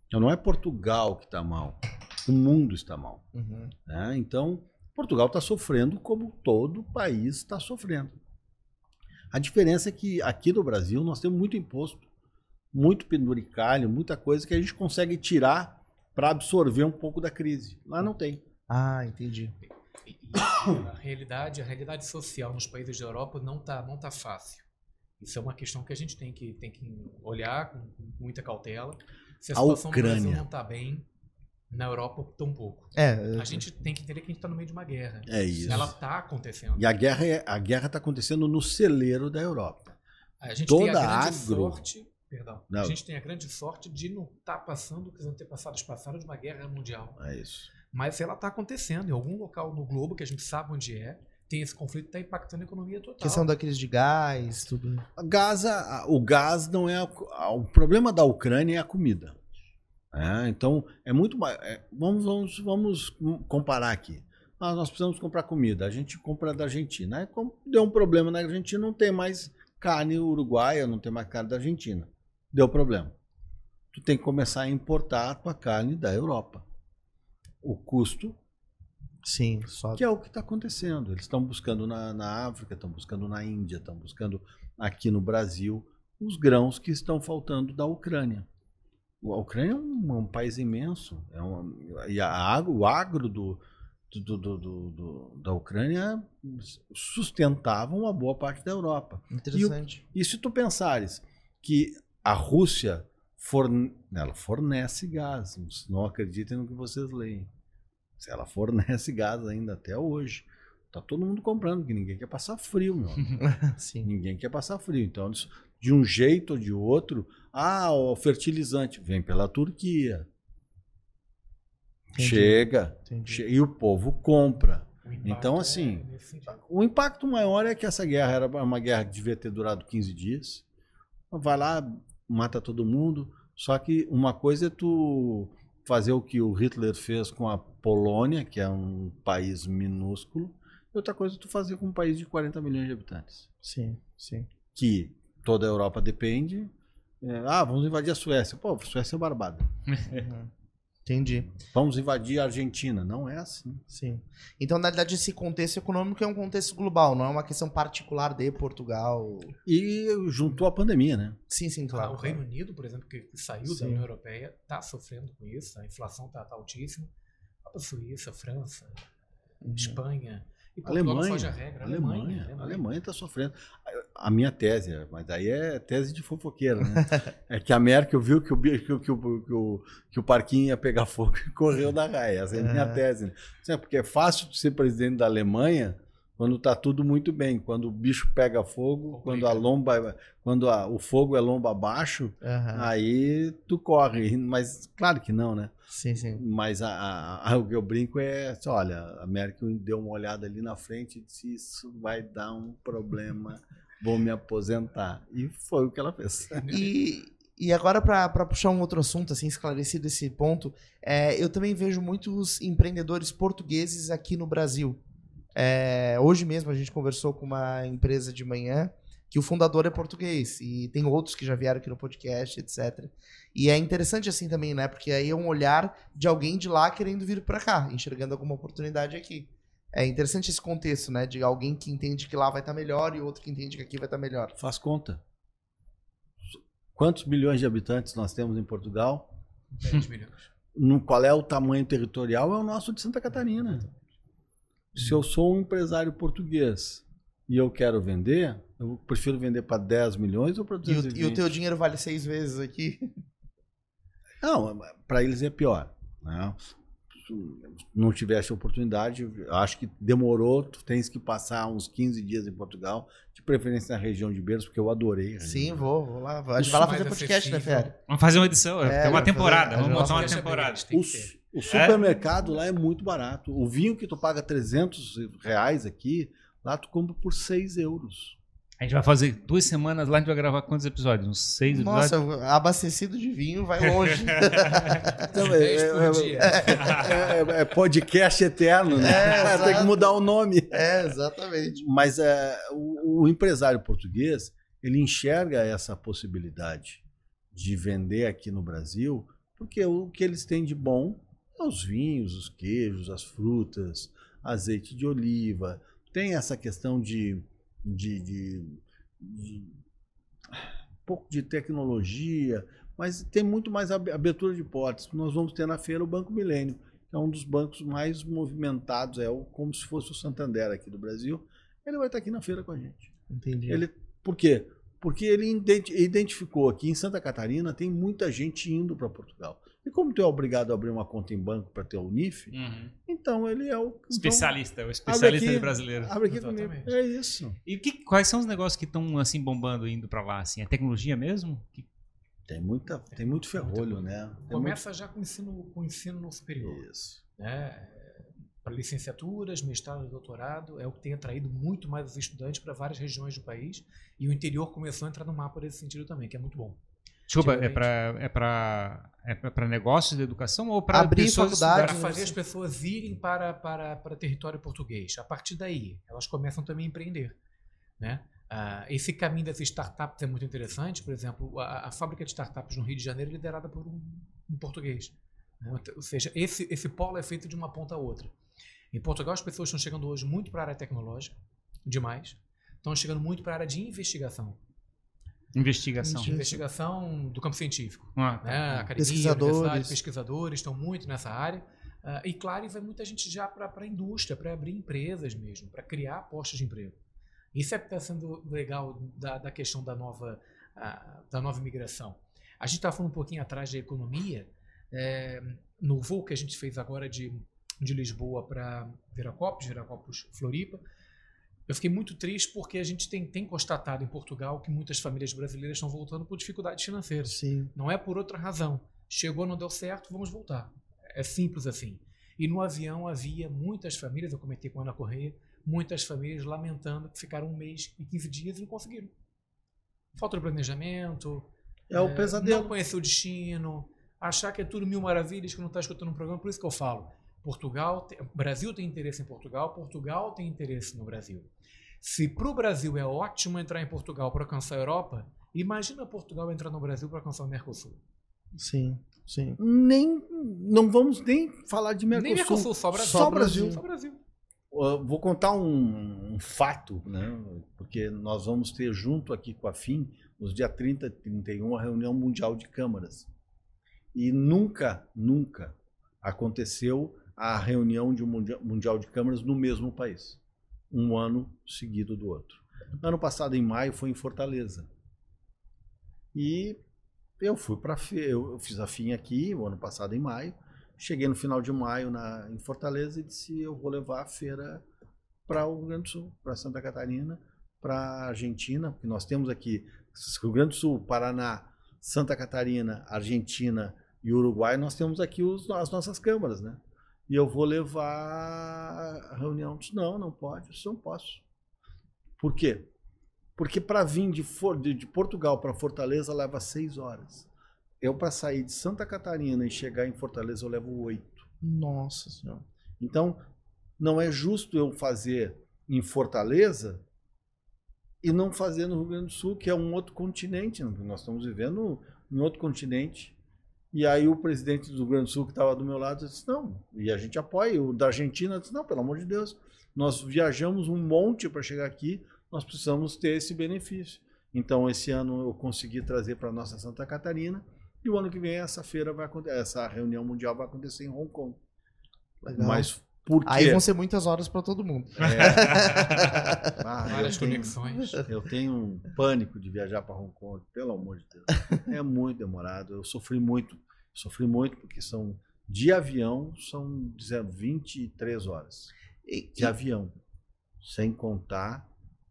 Então não é Portugal que está mal, o mundo está mal. Uhum. né? Então, Portugal está sofrendo como todo país está sofrendo. A diferença é que aqui no Brasil nós temos muito imposto, muito penduricalho, muita coisa que a gente consegue tirar para absorver um pouco da crise. Lá não tem. Ah, entendi. A realidade, a realidade social nos países da Europa não tá, não tá fácil. Isso é uma questão que a gente tem que, tem que olhar com, com muita cautela. Se a A situação no Brasil Ucrânia. não está bem, na Europa tampouco. É, A gente tem que entender que a gente está no meio de uma guerra. É isso. Ela está acontecendo. E a guerra é, a guerra está acontecendo no celeiro da Europa. A gente toda tem a grande agro- sorte, perdão, Não. a gente tem a grande sorte de não estar passando o que os antepassados passaram de uma guerra mundial. É isso. Mas ela está acontecendo em algum local no globo que a gente sabe onde é. Tem esse conflito que está impactando a economia total. questão da crise de gás, tudo. A Gaza, o gás não é a- o problema da Ucrânia é a comida. É, então é muito mais. é, vamos, vamos, vamos comparar aqui. Ah, nós precisamos comprar comida. A gente compra da Argentina. Aí, deu um problema na Argentina, não tem mais carne uruguaia, não tem mais carne da Argentina. Deu problema. Tu tem que começar a importar a tua carne da Europa. O custo Sim, só. que é o que está acontecendo. Eles estão buscando na, na África, estão buscando na Índia, estão buscando aqui no Brasil os grãos que estão faltando da Ucrânia. O- A Ucrânia é um, um país imenso. É uma, e a o agro do, do, do- do- da Ucrânia sustentava uma boa parte da Europa. Interessante. E se tu pensares que a Rússia forne- ela fornece gás, não acreditem no que vocês leem. Se ela fornece gás ainda até hoje. Tá todo mundo comprando, porque ninguém quer passar frio, meu. amigo. Sim. ninguém quer passar frio. Então, eles, de um jeito ou de outro, ah, o fertilizante vem pela Turquia. Entendi. Chega, Entendi. e o povo compra. O Então, é assim, sentido. O impacto maior é que essa guerra era uma guerra que devia ter durado 15 dias. Vai lá, mata todo mundo. Só que uma coisa é tu fazer o que o Hitler fez com a Polônia, que é um país minúsculo, e outra coisa é tu fazer com um país de 40 milhões de habitantes. Sim, sim. Que toda a Europa depende. É, ah, vamos invadir a Suécia. Pô, a Suécia é barbada. Uhum. Entendi. Vamos invadir a Argentina. Não é assim. Sim. Então, na verdade, esse contexto econômico é um contexto global, não é uma questão particular de Portugal. E juntou a pandemia, né? Sim, sim, claro. o Reino Unido, por exemplo, que saiu Sim. da União Europeia, está sofrendo com isso. A inflação está altíssima. A Suíça, França, Uhum. Espanha. E Portugal Alemanha, regra. Alemanha, Alemanha está sofrendo. A minha tese, mas aí é tese de fofoqueiro, né? é que a Merkel viu que o, que, o, que, o, que, o, que o parquinho ia pegar fogo e correu da raia. Essa é a minha tese. Né? Assim, Porque é fácil ser presidente da Alemanha quando está tudo muito bem. Quando o bicho pega fogo, Complica. quando a lomba, quando a- o fogo é lomba abaixo, Aham. aí tu corre. Mas claro que não, né? Sim, sim. Mas a, a- a- o que eu brinco é, assim, olha, a Merkel deu uma olhada ali na frente e disse, isso vai dar um problema, vou me aposentar. E foi o que ela fez. E, e agora, para puxar um outro assunto, assim, esclarecido esse ponto, é, eu também vejo muitos empreendedores portugueses aqui no Brasil. É, hoje mesmo a gente conversou com uma empresa de manhã que o fundador é português e tem outros que já vieram aqui no podcast, etc. E é interessante assim também, né? Porque aí é um olhar de alguém de lá querendo vir para cá, enxergando alguma oportunidade aqui. É interessante esse contexto, né? De alguém que entende que lá vai estar melhor e outro que entende que aqui vai estar melhor. Faz conta. Quantos milhões de habitantes nós temos em Portugal? 10 milhões. No, qual é o tamanho territorial? É o nosso de Santa Catarina. Se eu sou um empresário português e eu quero vender, eu prefiro vender para 10 milhões ou para E o, 220? e o teu dinheiro vale seis vezes aqui? Não, para eles é pior. Né? Não tivesse oportunidade, acho que demorou, tu tens que passar uns 15 dias em Portugal, de preferência na região de Berço, porque eu adorei. Sim, vou, vou lá. A gente vai lá fazer podcast, né, acessível. Fera? Vamos fazer uma edição, É, tem uma fazer- temporada, é, vamos montar uma temporada. O, que ter. su- o supermercado lá é muito barato. O vinho que tu paga 300 reais aqui, lá tu compra por 6 euros. A gente vai fazer duas semanas lá, a gente vai gravar quantos episódios? Uns seis Nossa, episódios? abastecido de vinho vai longe. Então, é, é- dia. é- é- é podcast eterno, né? É, Tem que mudar o nome. é, exatamente. Mas é, o, o empresário português ele enxerga essa possibilidade de vender aqui no Brasil, porque o que eles têm de bom é os vinhos, os queijos, as frutas, azeite de oliva. Tem essa questão de, de, de- de- um pouco de tecnologia, mas tem muito mais ab- abertura de portas. Nós vamos ter na feira o Banco Milênio, que é um dos bancos mais movimentados, é como se fosse o Santander aqui do Brasil. Ele vai estar aqui na feira com a gente. Entendi. Ele, por quê? Porque ele identi- identificou aqui em Santa Catarina tem muita gente indo para Portugal. E como tu é obrigado a abrir uma conta em banco para ter o NIF, Uhum. então ele é o então, Especialista, o especialista aqui. de brasileiro. Abre aqui comigo. É isso. E que- quais são os negócios que estão assim bombando indo pra lá? Assim? É tecnologia mesmo? Que- Tem muita, tem muito ferrolho, né? Tem Começa já com o ensino, com o ensino superior. muito- Isso. né? Para licenciaturas, mestrado e doutorado, é o que tem atraído muito mais os estudantes para várias regiões do país. E o interior começou a entrar no mapa nesse sentido também, que é muito bom. Desculpa, é pra, é pra, é pra negócios de educação ou pra Abrir pessoas faculdade, Para fazer as pessoas irem para, para, para território português. A partir daí, elas começam também a empreender. Né? Ah, esse caminho das startups é muito interessante. Por exemplo, a, a fábrica de startups no Rio de Janeiro é liderada por um, um português. né? Ou seja, esse, esse polo é feito de uma ponta a outra. Em Portugal, as pessoas estão chegando hoje muito para a área tecnológica, demais. Estão chegando muito para a área de investigação. Investigação. Investigação do campo científico Ah, tá. né? Academia, Pesquisadores. universidade, pesquisadores estão muito nessa área. Ah, e claro, vai muita gente já para a indústria, para abrir empresas mesmo, para criar postos de emprego. Isso é que está sendo legal da, da questão da nova, ah, da nova imigração. A gente estava falando um pouquinho atrás de economia. é, no voo que a gente fez agora de, de Lisboa para Viracopos, Viracopos, Floripa, eu fiquei muito triste porque a gente tem, tem constatado em Portugal que muitas famílias brasileiras estão voltando por dificuldades financeiras. Sim. Não é por outra razão. Chegou, não deu certo, vamos voltar. É simples assim. E no avião havia muitas famílias, eu comentei com a Ana Correia, muitas famílias lamentando que ficaram um mês e 15 dias e não conseguiram. Falta de planejamento, É o pesadelo. não conhecer o destino, achar que é tudo mil maravilhas que não está escutando um programa. Por isso que eu falo, Portugal, tem- Brasil tem interesse em Portugal, Portugal tem interesse no Brasil. Se para o Brasil é ótimo entrar em Portugal para alcançar a Europa, imagina Portugal entrar no Brasil para alcançar o Mercosul. Sim. Sim. Nem, não vamos nem falar de Mercosul. Nem Mercosul, só Brasil. Só Brasil. Só Brasil. Uh, Vou contar um, um fato, né? porque nós vamos ter junto aqui com a FIM, nos dia 30 e 31, a reunião mundial de câmaras. E nunca, nunca aconteceu a reunião de um mundia- mundial de câmaras no mesmo país. Um ano seguido do outro. Ano passado, em maio, foi em Fortaleza. E eu fui para eu fiz a FIM aqui, o ano passado em maio. Cheguei no final de maio na, em Fortaleza e disse eu vou levar a feira para o Rio Grande do Sul, para Santa Catarina, para a Argentina, porque nós temos aqui Rio Grande do Sul, Paraná, Santa Catarina, Argentina e Uruguai, nós temos aqui os- as nossas câmaras, né? E eu vou levar a reunião. Eu Disse, não, não pode, isso não posso. Por quê? Porque para vir de, de- de Portugal para Fortaleza leva seis horas. Eu, para sair de Santa Catarina e chegar em Fortaleza, eu levo oito. Nossa senhora. Então, não é justo eu fazer em Fortaleza e não fazer no Rio Grande do Sul, que é um outro continente. Nós estamos vivendo em outro continente. E aí o presidente do Rio Grande do Sul, que estava do meu lado, disse, não, e a gente apoia. O da Argentina disse, não, pelo amor de Deus, nós viajamos um monte para chegar aqui, nós precisamos ter esse benefício. Então, esse ano eu consegui trazer para nossa Santa Catarina, e Mas? Aí vão ser muitas horas para todo mundo. É. Ah, Várias tenho, conexões. eu tenho um pânico de viajar para Hong Kong, pelo amor de Deus. É muito demorado. Eu sofri muito. Sofri muito porque são de avião são dizendo 23 horas. E- De avião. Sem contar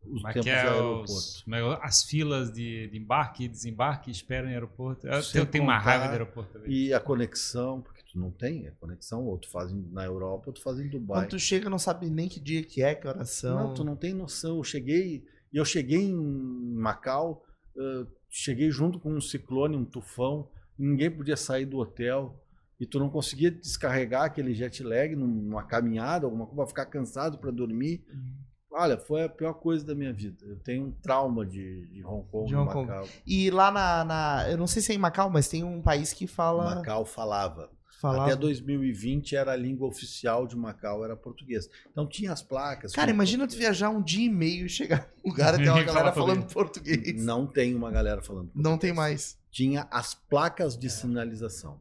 os é tempos que do é aeroporto. os, é as filas de, de embarque e desembarque, espera em aeroporto. Eu tenho, tenho uma raiva de aeroporto também. E a conexão, tu não tem a conexão, ou tu faz na Europa, ou tu faz em Dubai. Quando tu chega, não sabe nem que dia que é, que horas são. Não, tu não tem noção. Eu cheguei, eu cheguei em Macau, uh, cheguei junto com um ciclone, um tufão, ninguém podia sair do hotel e tu não conseguia descarregar aquele jet lag numa caminhada, alguma coisa, ficar cansado para dormir. Uhum. Olha, foi a pior coisa da minha vida. Eu tenho um trauma de, de Hong Kong, de Hong Kong. Macau. E lá na, na, Eu não sei se é em Macau, mas tem um país que fala. Macau falava. Falava. Até 2020 era a língua oficial de Macau, era português. Então tinha as placas. Cara, imagina tu viajar um dia e meio e chegar no lugar e ter uma galera falando português. Não tem uma galera falando português. Não tem mais. Tinha as placas de sinalização.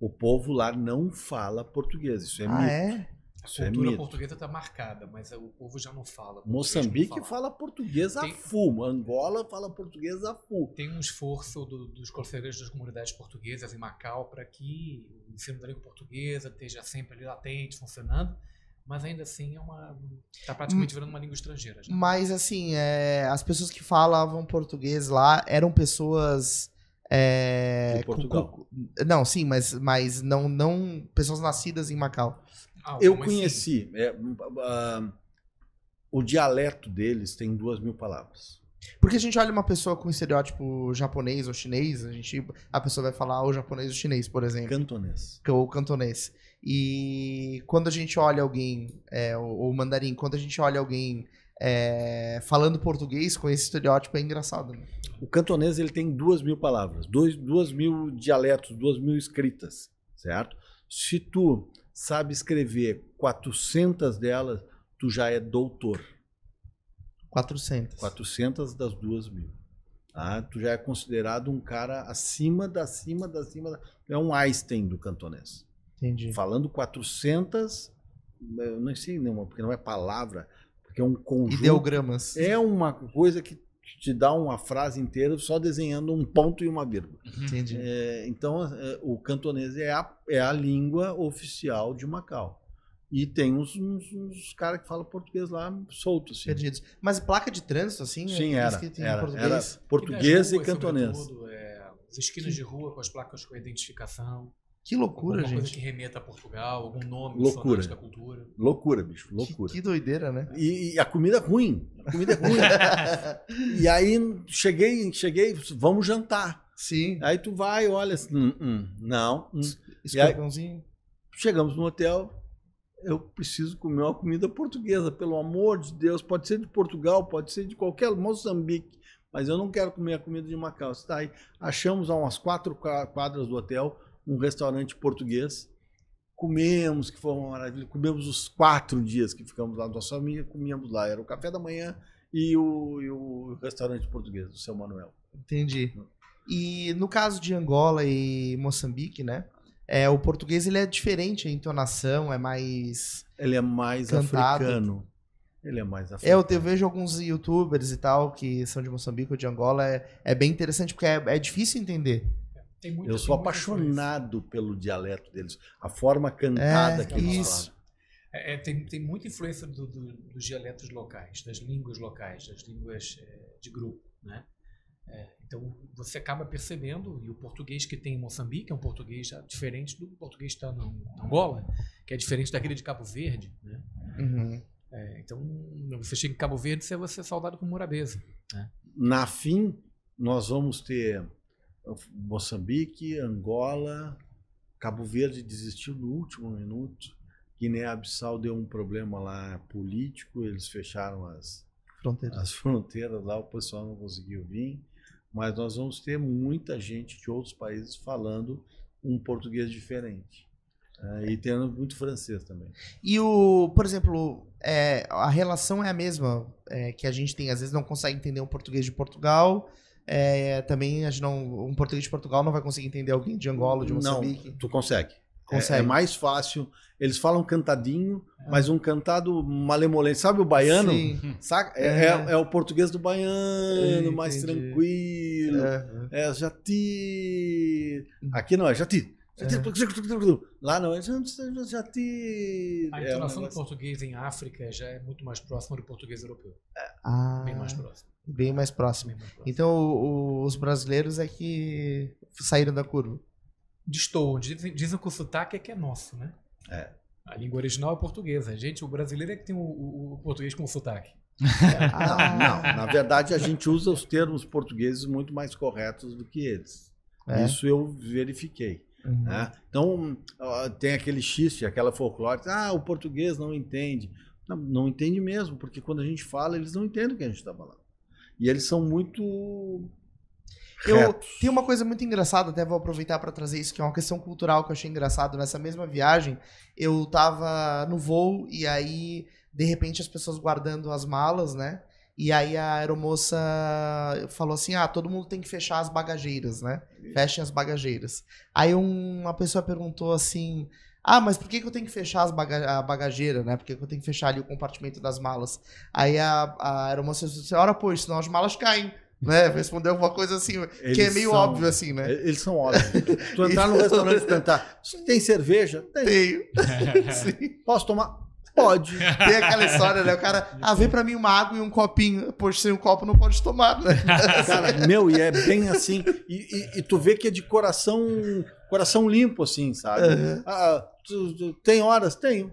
O povo lá não fala português. Isso é ah, mito. É? A é cultura é portuguesa está marcada, mas o povo já não fala. Moçambique não fala. português a full. Angola fala português a full. Tem um esforço do, dos conselheiros das comunidades portuguesas em Macau para que o ensino da língua portuguesa esteja sempre ali latente, funcionando. Mas ainda assim é uma. está praticamente virando uma língua estrangeira. Já. Mas assim, é, as pessoas que falavam português lá eram pessoas. É, de Portugal. Com, com, não, sim, mas, mas não, não pessoas nascidas em Macau. Ah, eu conheci. Assim? É, uh, o dialeto deles tem duas mil palavras. Porque a gente olha uma pessoa com estereótipo japonês ou chinês, a, gente, a pessoa vai falar o japonês ou chinês, por exemplo. Cantonês. Ou cantonês. E quando a gente olha alguém, é, ou, mandarim, quando a gente olha alguém é, falando português com esse estereótipo, é engraçado. Né? O cantonês ele tem duas mil palavras, dois, duas mil dialetos, duas mil escritas, certo? Se tu sabe escrever 400 delas, tu já é doutor. 400. 400 das duas mil. Tá? Tu já é considerado um cara acima da acima da acima. Da... É um Einstein do cantonês. Entendi. Falando 400, eu não sei nenhuma, porque não é palavra, porque é um conjunto. Ideogramas. É uma coisa que te dá uma frase inteira só desenhando um ponto e uma vírgula. Uhum. Entendi. É, então, é, o cantonês é a, é a língua oficial de Macau. E tem uns, uns, uns caras que falam português lá soltos. Assim. Perdidos. Mas placa de trânsito, assim? Sim, era. Era português, era português e, ruas, cantonês. É, as esquinas de rua com as placas com identificação. Que loucura, Alguma gente. coisa que remeta a Portugal, algum nome loucura. da cultura. Loucura, bicho, loucura. Que, que doideira, né? E, e, a comida é ruim. A comida é ruim. e aí cheguei, cheguei, vamos jantar. Sim. Aí tu vai, olha assim, hum, hum, não. Hum. Escorpiãozinho. Chegamos no hotel, eu preciso comer uma comida portuguesa, pelo amor de Deus. Pode ser de Portugal, pode ser de qualquer Moçambique, mas eu não quero comer a comida de Macau. Está aí. Achamos a umas quatro quadras do hotel um restaurante português. Comemos, que foi uma maravilha. Comemos os quatro dias que ficamos lá, nossa família, comíamos lá. Era o café da manhã e o, e o restaurante português, do seu Manuel. Entendi. E no caso de Angola e Moçambique, né? É, o português ele é diferente, a entonação é mais. Ele é mais cantado. africano. Ele é mais africano. É, eu, eu, vejo alguns youtubers e tal que são de Moçambique ou de Angola. É, é bem interessante porque é, é difícil entender. Muita, eu sou apaixonado pelo dialeto deles, a forma cantada é, que eles isso. falam. É, é, tem, tem muita influência do, do, dos dialetos locais, das línguas locais, das línguas é, de grupo, né? É, então você acaba percebendo, e o português que tem em Moçambique é um português diferente do português que está na Angola, que é diferente daquele de Cabo Verde, né? Uhum. É, então você chega em Cabo Verde, você vai ser saudado com morabeza. Né? Na fim, nós vamos ter Moçambique, Angola, Cabo Verde desistiu no último minuto. Guiné-Bissau deu um problema lá político, eles fecharam as fronteiras. as fronteiras lá, o pessoal não conseguiu vir. Mas nós vamos ter muita gente de outros países falando um português diferente. É, e tendo muito francês também. E o, por exemplo, é, a relação é a mesma é, que a gente tem, às vezes não consegue entender um português de Portugal é, também a gente não, um português de Portugal não vai conseguir entender alguém de Angola, de Moçambique. Não, tu consegue. consegue. É, é mais fácil. Eles falam cantadinho, é. mas um cantado malemolente. Sabe o baiano? Sim. Saca? É, é, é o português do baiano, mais tranquilo. É, é jati. Hum. Aqui não é jati. É. Lá não, é jati. A entonação do português em África já é muito mais próxima do português europeu. Ah. Bem mais próximo. Bem mais próximo. Então, o, os brasileiros é que saíram da curva. Destoam. Dizem, dizem que o sotaque é que é nosso, né? É. A língua original é portuguesa. A gente, o brasileiro é que tem o, o- o português com sotaque. Não, não. Na verdade, a gente usa os termos portugueses muito mais corretos do que eles. É. Isso eu verifiquei. Uhum. né? Então, tem aquele xiste, aquela folclore, ah, o português não entende. Não, não entende mesmo, porque quando a gente fala, eles não entendem o que a gente está falando. E eles são muito. Eu, tem uma coisa muito engraçada, até vou aproveitar para trazer isso, que é uma questão cultural que eu achei engraçado. Nessa mesma viagem, eu tava no voo e aí, de repente, as pessoas guardando as malas, né? E aí a aeromoça falou assim: ah, todo mundo tem que fechar as bagageiras, né? Fechem as bagageiras. Aí um- uma pessoa perguntou assim: ah, mas por que, que eu tenho que fechar baga a bagageira, né? Por que, que eu tenho que fechar ali o compartimento das malas? Aí a, a aeromoça disse assim: ora, pois, senão as malas caem. Né? Respondeu uma coisa assim, que é Eles meio são- óbvio assim, né? Eles são óbvios. Tu entrar no restaurante e perguntar, "Você tem cerveja? Tem. Tenho. Posso tomar? Pode. Tem aquela história, né? O cara, ah, vê pra mim uma água e um copinho. Poxa, sem um copo não pode tomar, né? Cara, meu, e é bem assim. E, e- e tu vê que é de coração, coração limpo, assim, sabe? Uhum. Ah, tu- tu- tem horas? Tenho.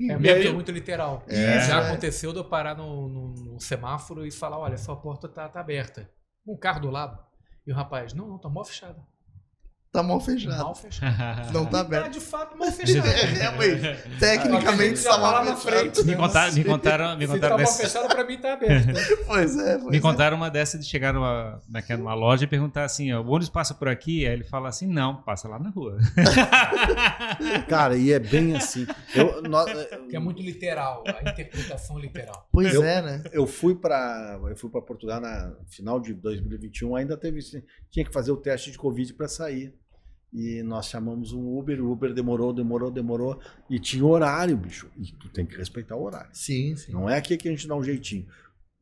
É E muito, aí- muito literal. É. Já É. aconteceu de eu parar no, no- no semáforo e falar, olha, sua porta tá, tá aberta. Um carro do lado. E o rapaz, não, não, tá mal fechada. Tá mal fechado. Mal fechada. Não tá Tá aberto. de fato mal fechada. É. A gente Tecnicamente tá tá lá mal na fechado. frente. Me contaram, me contaram, me Se contaram tá mal dessa, fechada, pra mim tá aberta. Pois é, pois me é. contaram uma dessa de chegar numa, como é é, numa loja e perguntar assim, ó, o ônibus passa por aqui? Aí ele fala assim, não, passa lá na rua. Cara, e é bem assim. Eu, nó- Que é muito literal, a interpretação literal. Pois Eu- é, né? eu fui para eu fui para Portugal na final de 2021, ainda teve tinha que fazer o teste de Covid para sair. E nós chamamos um Uber, o Uber demorou, demorou, demorou e tinha horário, bicho. E tu tem que respeitar o horário. Sim, sim. Não é aqui que a gente dá um jeitinho.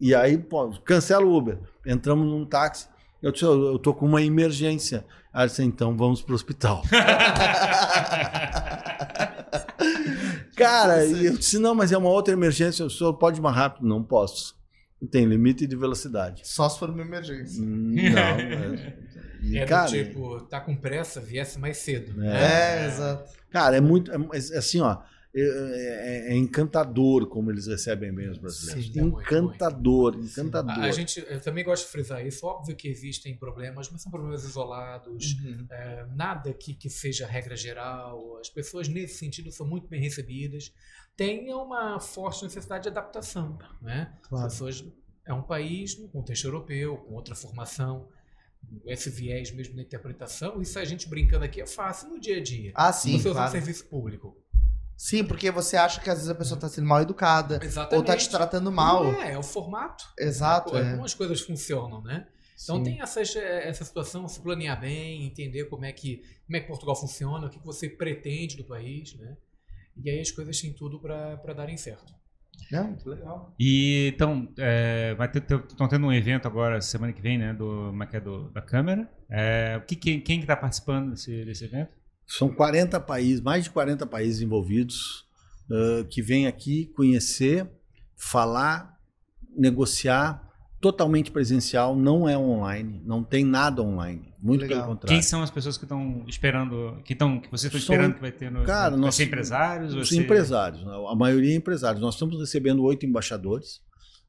E aí, pô, cancela o Uber. Entramos num táxi. Eu disse, eu tô com uma emergência. Aí disse, então vamos pro hospital. Cara, e eu disse, não, mas é uma outra emergência, o senhor pode ir mais rápido? Não posso. Tem limite de velocidade. Só se for uma emergência. Não. é- e, É cara, do tipo, tá com pressa, viesse mais cedo. É, exato. cara, é muito. É, assim, ó. É, é- é encantador como eles recebem bem os brasileiros. Sim, é muito, encantador, A, encantador. a gente, eu também gosto de frisar isso. Óbvio que existem problemas, mas são problemas isolados. Uhum. É, nada que, que seja regra geral. As pessoas, nesse sentido, são muito bem recebidas. Tem uma forte necessidade de adaptação. Né? Claro. As pessoas, é um país no contexto europeu, com outra formação, esse viés mesmo na interpretação. Isso a gente brincando aqui é fácil no dia a dia. Ah, sim, Você um claro. serviço público. Sim, porque você acha que às vezes a pessoa tá sendo mal educada Exatamente. ou tá te tratando mal. Não é, é o formato. Exato, é. Como as coisas funcionam, né? Então Sim. tem essas, eh, essa situação, se planear bem, entender como é que, como é que Portugal funciona, o que que você pretende do país, né? E aí as coisas têm tudo para darem certo. Não, muito legal. E então, é, vai ter, estão tendo um evento agora semana que vem, né, do, como é que é, do- da Câmara. É, o que, quem, quem que está participando desse, desse evento? São 40 países, mais de 40 países envolvidos, ãh, que vêm aqui conhecer, falar, negociar, totalmente presencial, não é online, não tem nada online, muito Legal. pelo contrário. Quem são as pessoas que estão esperando, que estão, que vocês estão São- esperando que vai ter no Cara, vai nós- ser empresários? Os ser- empresários, né? a maioria é empresários. Nós estamos recebendo oito embaixadores,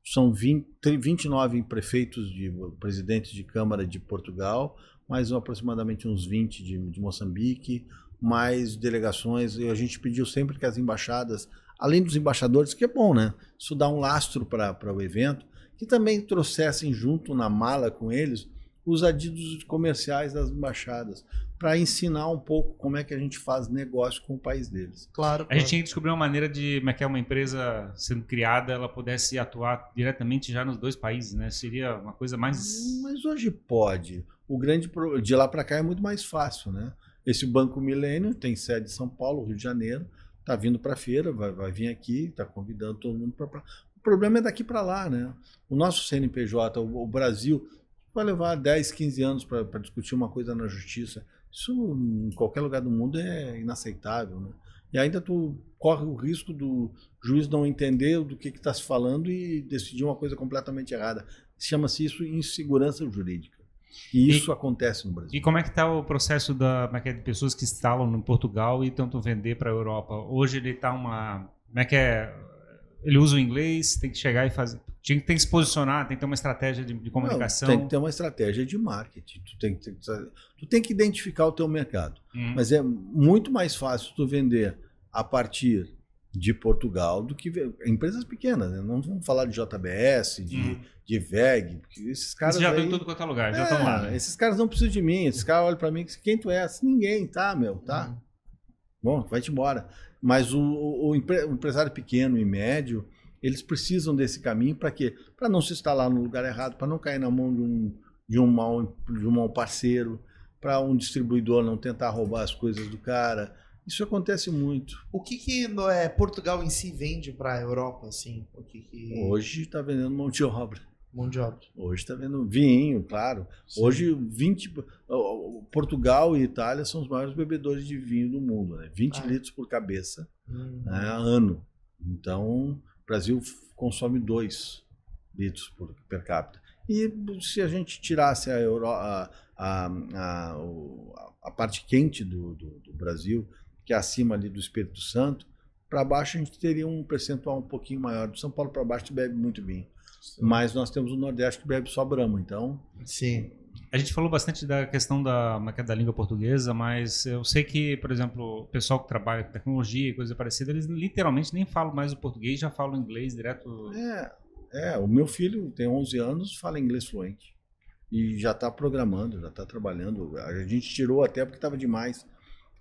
são 20, 29 prefeitos de presidentes de Câmara de Portugal, mais aproximadamente uns 20 de, de Moçambique, mais delegações. E a gente pediu sempre que as embaixadas, além dos embaixadores, que é bom, né? Isso dá um lastro para o evento, que também trouxessem junto na mala com eles os adidos comerciais das embaixadas, para ensinar um pouco como é que a gente faz negócio com o país deles. Claro. A gente tinha que descobrir uma maneira de, como é que é uma empresa sendo criada, ela pudesse atuar diretamente já nos dois países, né? Seria uma coisa mais... Mas hoje pode. O grande pro- de lá para cá é muito mais fácil, né? Esse Banco Milênio tem sede em São Paulo, Rio de Janeiro, tá vindo para a feira, vai, vai vir aqui, tá convidando todo mundo para O problema é daqui para lá, né? O nosso CNPJ, o, o Brasil, vai levar 10, 15 anos para discutir uma coisa na justiça. Isso em qualquer lugar do mundo é inaceitável, né? E ainda tu corre o risco do juiz não entender do que está se falando e decidir uma coisa completamente errada. Chama-se isso insegurança jurídica. E isso e, acontece no Brasil. E como é que está o processo da, como é que é, de pessoas que instalam em Portugal e tentam vender para a Europa? Hoje ele está uma... Como é que é? Ele usa o inglês, tem que chegar e fazer... Tem, tem que se posicionar, tem que ter uma estratégia de, de comunicação. Não, tem que ter uma estratégia de marketing. Tu tem, que, tu tem que identificar o teu mercado. Hum. Mas é muito mais fácil tu vender a partir de Portugal do que empresas pequenas. Né? Não vamos falar de JBS, de, hum. de VEG, porque esses caras. Você já aí, em tudo quanto é lugar, já estão é, lá. Né? Esses caras não precisam de mim. Esses caras olham para mim quem tu é? Assim, ninguém, tá, meu, tá. Hum. Bom, vai-te embora. Mas o, o, o, empresário pequeno e médio, eles precisam desse caminho para quê? Para não se instalar no lugar errado, para não cair na mão de um, de um, mau, de um mau parceiro, para um distribuidor não tentar roubar as coisas do cara isso acontece muito. O que, que é, Portugal em si vende para a Europa, assim? O que que... Hoje está vendendo mão de obra. Mão de obra. Hoje está vendo vinho, claro. Sim. Hoje, 20, Portugal e Itália são os maiores bebedores de vinho do mundo. Né? 20 ah. litros por cabeça hum. né, ano. Então, o Brasil consome 2 litros por, per capita. E se a gente tirasse a, Euro, a, a, a, a parte quente do, do, do Brasil, que é acima ali do Espírito Santo, para baixo a gente teria um percentual um pouquinho maior. Do São Paulo para baixo bebe muito vinho. Sim. Mas nós temos o Nordeste que bebe só Brahma, então... Sim. A gente falou bastante da questão da, é é, da língua portuguesa, mas eu sei que, por exemplo, o pessoal que trabalha com tecnologia e coisa parecida, eles literalmente nem falam mais o português, já falam inglês direto. É, é o meu filho tem 11 anos, fala inglês fluente. E já está programando, já está trabalhando. A gente tirou até porque estava demais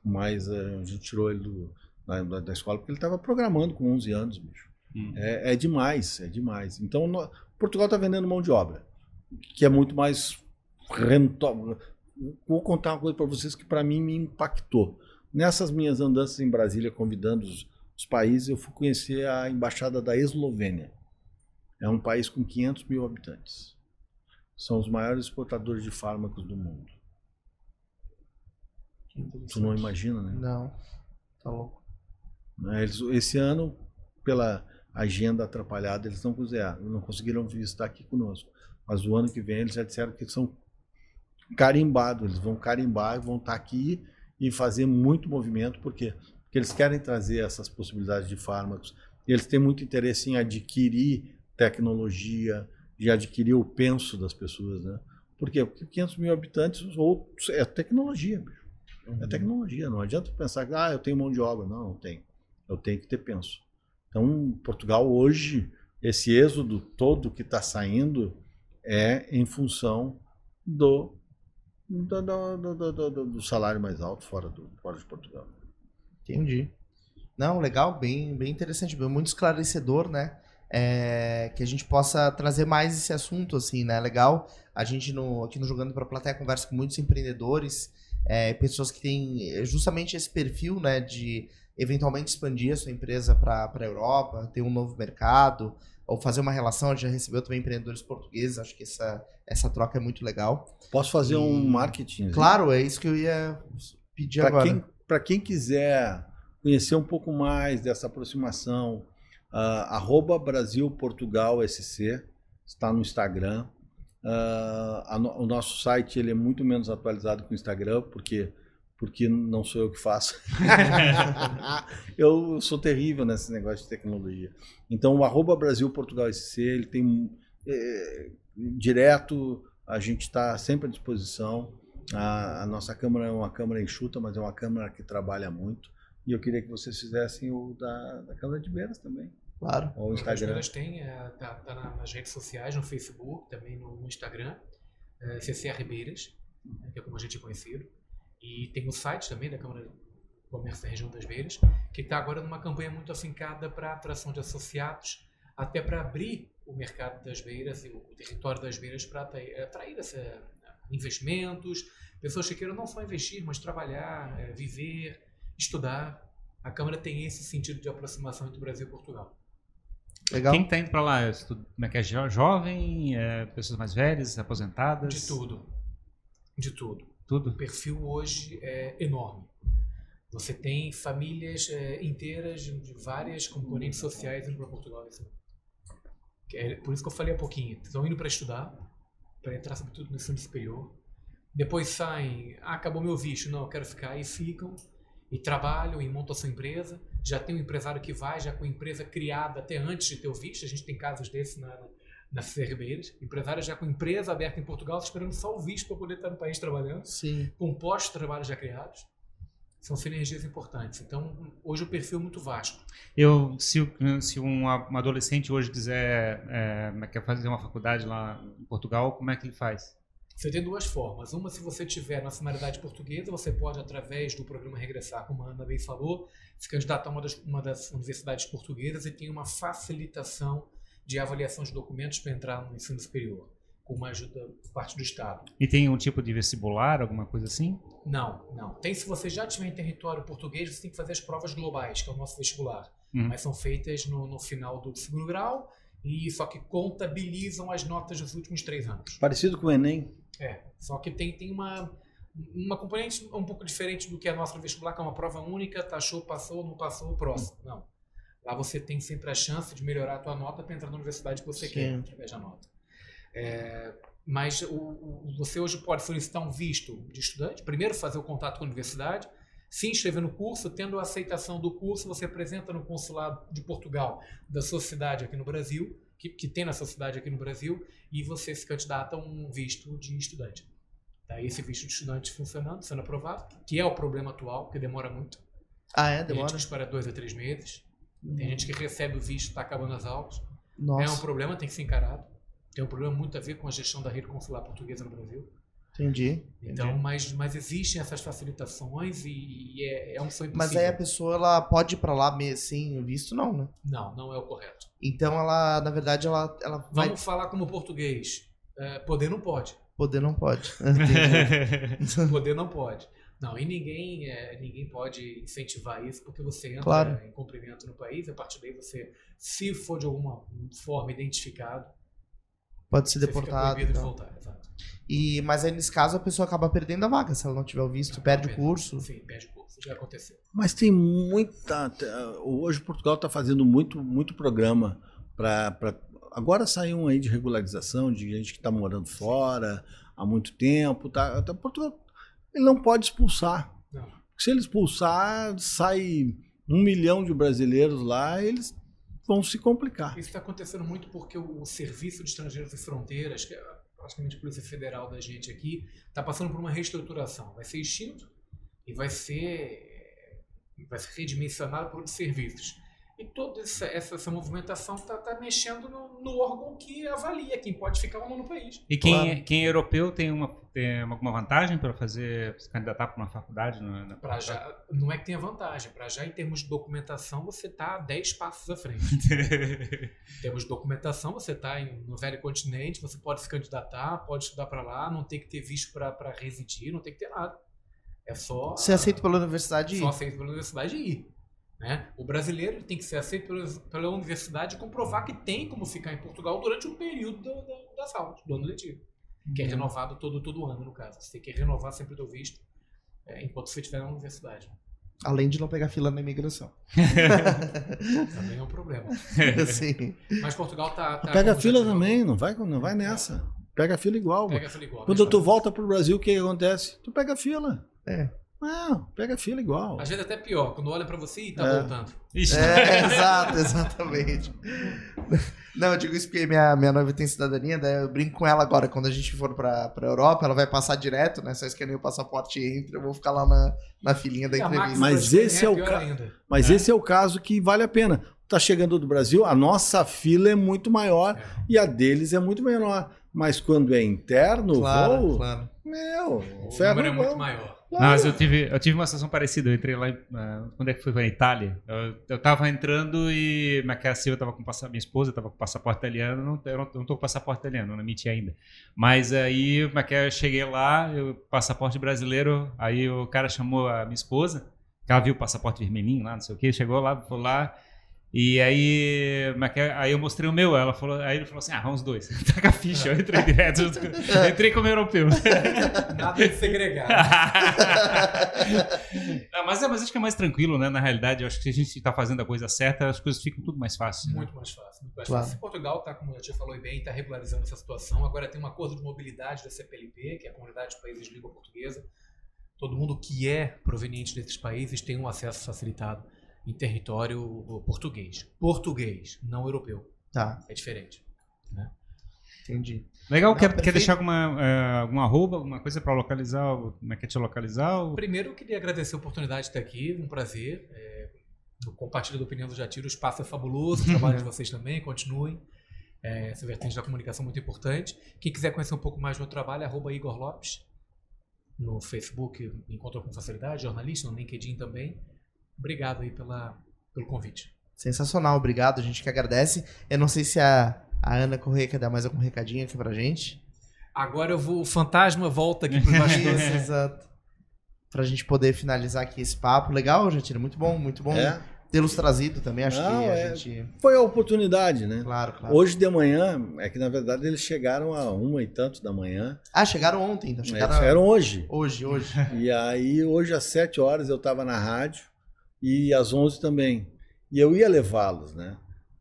mas eh, a gente tirou ele do, da, da escola porque ele estava programando com 11 anos, bicho. Hum. É, é, demais, é demais. Então, no, Portugal está vendendo mão de obra, que é muito mais rentável. Vou contar uma coisa para vocês que para mim me impactou. Nessas minhas andanças em Brasília, convidando os, os países, eu fui conhecer a embaixada da Eslovênia. É um país com 500 mil habitantes. São os maiores exportadores de fármacos do mundo. Tu não imagina, né? Não. Tá louco. Né, eles, esse ano, pela agenda atrapalhada, eles não quiseram, não conseguiram visitar aqui conosco. Mas o ano que vem eles já disseram que são carimbados, eles vão carimbar e vão estar aqui e fazer muito movimento, porque porque eles querem trazer essas possibilidades de fármacos. Eles têm muito interesse em adquirir tecnologia, de adquirir o penso das pessoas, né? Por quê? Porque 500 mil habitantes ou é tecnologia, bicho. É tecnologia, não adianta pensar que ah, eu tenho mão de obra. Não, não tenho. Eu tenho que ter penso. Então, Portugal hoje, esse êxodo todo que está saindo é em função do, do, do, do, do salário mais alto fora, do, fora de Portugal. Entendi. Não, legal, bem, bem interessante, muito esclarecedor, né? É, que a gente possa trazer mais esse assunto, assim, né? Legal. A gente no, aqui no Jogando para a Plateia conversa com muitos empreendedores é, pessoas que têm é, justamente esse perfil, né, de eventualmente expandir a sua empresa para a Europa, ter um novo mercado, ou fazer uma relação. A gente já recebeu também empreendedores portugueses, acho que essa, essa troca é muito legal. Posso fazer e, um marketing? Claro, é isso que eu ia pedir pra agora. Para quem quiser conhecer um pouco mais dessa aproximação, uh, arroba Brasil Portugal SC, está no Instagram. Uh, a, o nosso site ele é muito menos atualizado que o Instagram, porque, porque não sou eu que faço. eu sou terrível nesse negócio de tecnologia. Então, o arroba Brasil Portugal SC, ele tem é, direto, a gente está sempre à disposição. A, a, nossa câmera é uma câmera enxuta, mas é uma câmera que trabalha muito. E eu queria que vocês fizessem o da, da câmera de Beiras também. Claro. Ou o Instagram. As tem, é, tá, tá, nas redes sociais, no Facebook, também no, no Instagram, é, CCR Beiras, né, que é como a gente é conhecido. E tem o site também da Câmara de Comércio da Região das Beiras, que está agora numa campanha muito afincada para atração de associados, até para abrir o mercado das beiras e o território das beiras para atrair essa, investimentos, pessoas que queiram não só investir, mas trabalhar, é, viver, estudar. A Câmara tem esse sentido de aproximação entre o Brasil e Portugal. Legal. Quem está indo para lá? Como é que é? Jovem? É, pessoas mais velhas? Aposentadas? De tudo. De tudo. Tudo? O perfil hoje é enorme. Você tem famílias é, inteiras de várias componentes sociais indo para Portugal. É por isso que eu falei há pouquinho. Estão indo para estudar, para entrar, sobretudo, no ensino superior. Depois saem, ah, acabou meu visto, não, eu quero ficar, e ficam, e trabalham, e montam a sua empresa. Já tem um empresário que vai, já com a empresa criada até antes de ter o visto, a gente tem casos desses na, nas CRBs, empresários já com empresa aberta em Portugal, esperando só o visto para poder estar no país trabalhando, Sim. com postos de trabalho já criados. São sinergias importantes. Então, hoje o perfil é muito vasto. Eu, se, se um, um adolescente hoje quiser é, quer fazer uma faculdade lá em Portugal, como é que ele faz? Você tem duas formas. Uma, se você tiver nacionalidade portuguesa, você pode, através do programa Regressar, como a Ana bem falou, se candidatar a uma das, uma das universidades portuguesas e tem uma facilitação de avaliação de documentos para entrar no ensino superior, com uma ajuda por parte do Estado. E tem um tipo de vestibular, alguma coisa assim? Não, não. Tem se você já estiver em território português, você tem que fazer as provas globais, que é o nosso vestibular. Uhum. Mas são feitas no, no final do segundo grau, e só que contabilizam as notas dos últimos três anos. Parecido com o Enem. É, só que tem, tem uma, uma componente um pouco diferente do que a nossa no vestibular, que é uma prova única, taxou, passou, não passou, próximo. Não. Lá você tem sempre a chance de melhorar a tua nota para entrar na universidade que você Sim. quer, através da nota. É, mas o, o- você hoje pode solicitar um visto de estudante, primeiro fazer o contato com a universidade, se inscrever no curso, tendo a aceitação do curso, você apresenta no consulado de Portugal da sua cidade aqui no Brasil, que, que tem na sua cidade aqui no Brasil, e você se candidata a um visto de estudante. Tá? Esse visto de estudante funcionando, sendo aprovado, que é o problema atual, que demora muito. Ah, é? Demora? espera dois a três meses, tem gente que recebe o visto, está acabando as aulas. É um Nossa, problema, tem que ser encarado. Tem um problema muito a ver com a gestão da rede consular portuguesa no Brasil. entendi. Então, Entendi. mas, mas existem essas facilitações e, e é, é um sonho Mas possível. aí a pessoa ela pode ir pra lá sem visto, não, né? Não, não é o correto. Então ela, na verdade, ela, ela vai Vamos falar como português. É, poder não pode. poder, não pode. Poder não pode. Não, e ninguém, é, ninguém pode incentivar isso, porque você entra Claro. em cumprimento no país, a partir daí você, se for de alguma forma identificado, Pode ser deportado. proibido de então. voltar. Exato. E, mas aí nesse caso a pessoa acaba perdendo a vaga se ela não tiver o visto, perde o curso. Sim, perde o curso. Já aconteceu. Mas tem muita. Hoje Portugal está fazendo muito, muito programa para. Agora saiu um aí de regularização de gente que está morando fora há muito tempo. Tá, tá- Portugal ele não pode expulsar. Não. Se ele expulsar, sai um milhão de brasileiros lá, eles vão se complicar. Isso está acontecendo muito porque o Serviço de Estrangeiros e Fronteiras, que é praticamente a Polícia Federal da gente aqui, está passando por uma reestruturação. Vai ser extinto e vai ser, vai ser redimensionado por outros serviços. E toda essa, essa, essa movimentação está mexendo no, no órgão que avalia quem pode ficar ou não no país. E quem, Claro. é, quem é europeu tem, uma, tem alguma vantagem para fazer se candidatar para uma faculdade? Na, na- Pra já, não é que tenha vantagem, para já em termos de documentação você está 10 passos à frente. Em termos de documentação, você está no velho continente, você pode se candidatar, pode estudar para lá, não tem que ter visto para residir, não tem que ter nada. É só. Ser aceito pela universidade e Só aceito pela universidade e ir. Né? O brasileiro ele tem que ser aceito pela, universidade e comprovar que tem como ficar em Portugal durante um período da, da, das aulas, do ano letivo. Que é Uhum. renovado todo, todo ano, no caso. Você tem que renovar sempre o teu visto é, enquanto você estiver na universidade. além de não pegar fila na imigração. Também é um problema. Sim. Mas Portugal tá. tá Pega fila também, não vai, não vai nessa. Pega a fila igual. Pega fila igual. Quando tu volta pro Brasil, o que, que acontece? Tu pega a fila. É. Não, pega a fila igual. Às vezes até pior, quando olha pra você e tá É. voltando. Ixi. É, exato, exatamente. Não, eu digo isso porque minha, minha noiva tem cidadania, daí eu brinco com ela agora. Quando a gente for pra, pra Europa, ela vai passar direto, né? Só escaneia o passaporte e entra, eu vou ficar lá na, na filinha da a entrevista. Mas esse é o ca-. Mas É. esse é o caso que vale a pena. Tá chegando do Brasil, a nossa fila é muito maior É. e a deles é muito menor. Mas quando é interno, o Claro, voo, claro. meu, O ferro número é muito maior. Mas eu tive, eu tive uma situação parecida. Eu entrei lá, em, quando é que foi? Foi na Itália. Eu, eu tava entrando e a Silva tava com passaporte, minha esposa tava com passaporte italiano. Não, eu não, não tô com passaporte italiano, não emiti ainda. Mas aí, Maquia, eu cheguei lá, eu, passaporte brasileiro. Aí o cara chamou a minha esposa, ela viu o passaporte vermelhinho lá, não sei o que, chegou lá, foi lá. E aí, mas que- aí eu mostrei o meu, ela falou, aí ele falou assim: ah, vamos dois. Taca a ficha, eu entrei direto. eu entrei como europeu. Nada de segregar. Não, mas, é, mas acho que é mais tranquilo, né? Na realidade, eu acho que se a gente está fazendo a coisa certa, as coisas ficam tudo mais fáceis. né? Muito mais fácil. Muito mais Claro. fácil. Portugal está, como a tia falou bem, está regularizando essa situação. Agora tem um acordo de mobilidade da CPLP, que é a Comunidade de Países de Língua Portuguesa. Todo mundo que é proveniente desses países tem um acesso facilitado em território português. Português, não europeu. Tá, É diferente. entendi. Legal, Não, quer, quer deixar alguma, é, alguma arroba, alguma coisa para localizar? Como é que é te localizar? o- Primeiro, eu queria agradecer a oportunidade de estar aqui, um prazer. É, compartilho da opinião do Jatiro, o espaço é fabuloso, o trabalho de vocês também, continuem. É, essa vertente da comunicação é muito importante. Quem quiser conhecer um pouco mais do meu trabalho, arroba Igor Lopes. No Facebook me encontrou com facilidade, jornalista, no LinkedIn também. Obrigado aí pela, pelo convite. Sensacional, obrigado. A gente que agradece. Eu não sei se a, a Ana Correia quer dar mais algum recadinho aqui pra gente. Agora eu vou, o fantasma volta aqui para os Isso, exato. Pra gente poder finalizar aqui esse papo. Legal, Jatira, muito bom, muito bom É, tê-los trazido também. Acho Não, que a é- gente. foi a oportunidade, né? Claro, claro. Hoje de manhã, é que na verdade eles chegaram a uma e tanto da manhã. Ah, chegaram ontem, então. Eles Chegaram chegaram hoje. hoje, hoje. E aí, hoje às 7 horas eu estava na rádio e às 11 também. E eu ia levá-los, né?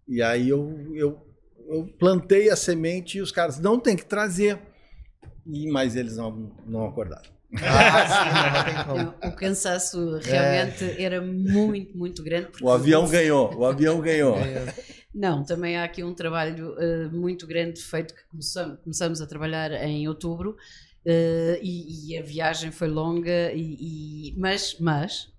E aí eu, eu, eu plantei a semente e os caras não tem que trazer. E, mas eles não, não acordaram. Ah, sim, não o cansaço realmente era muito, muito grande. O avião ganhou, o avião ganhou. É, Não, também há aqui um trabalho eh, muito grande feito que começamos, começamos a trabalhar em outubro eh, e, e a viagem foi longa, e, e- mas, mas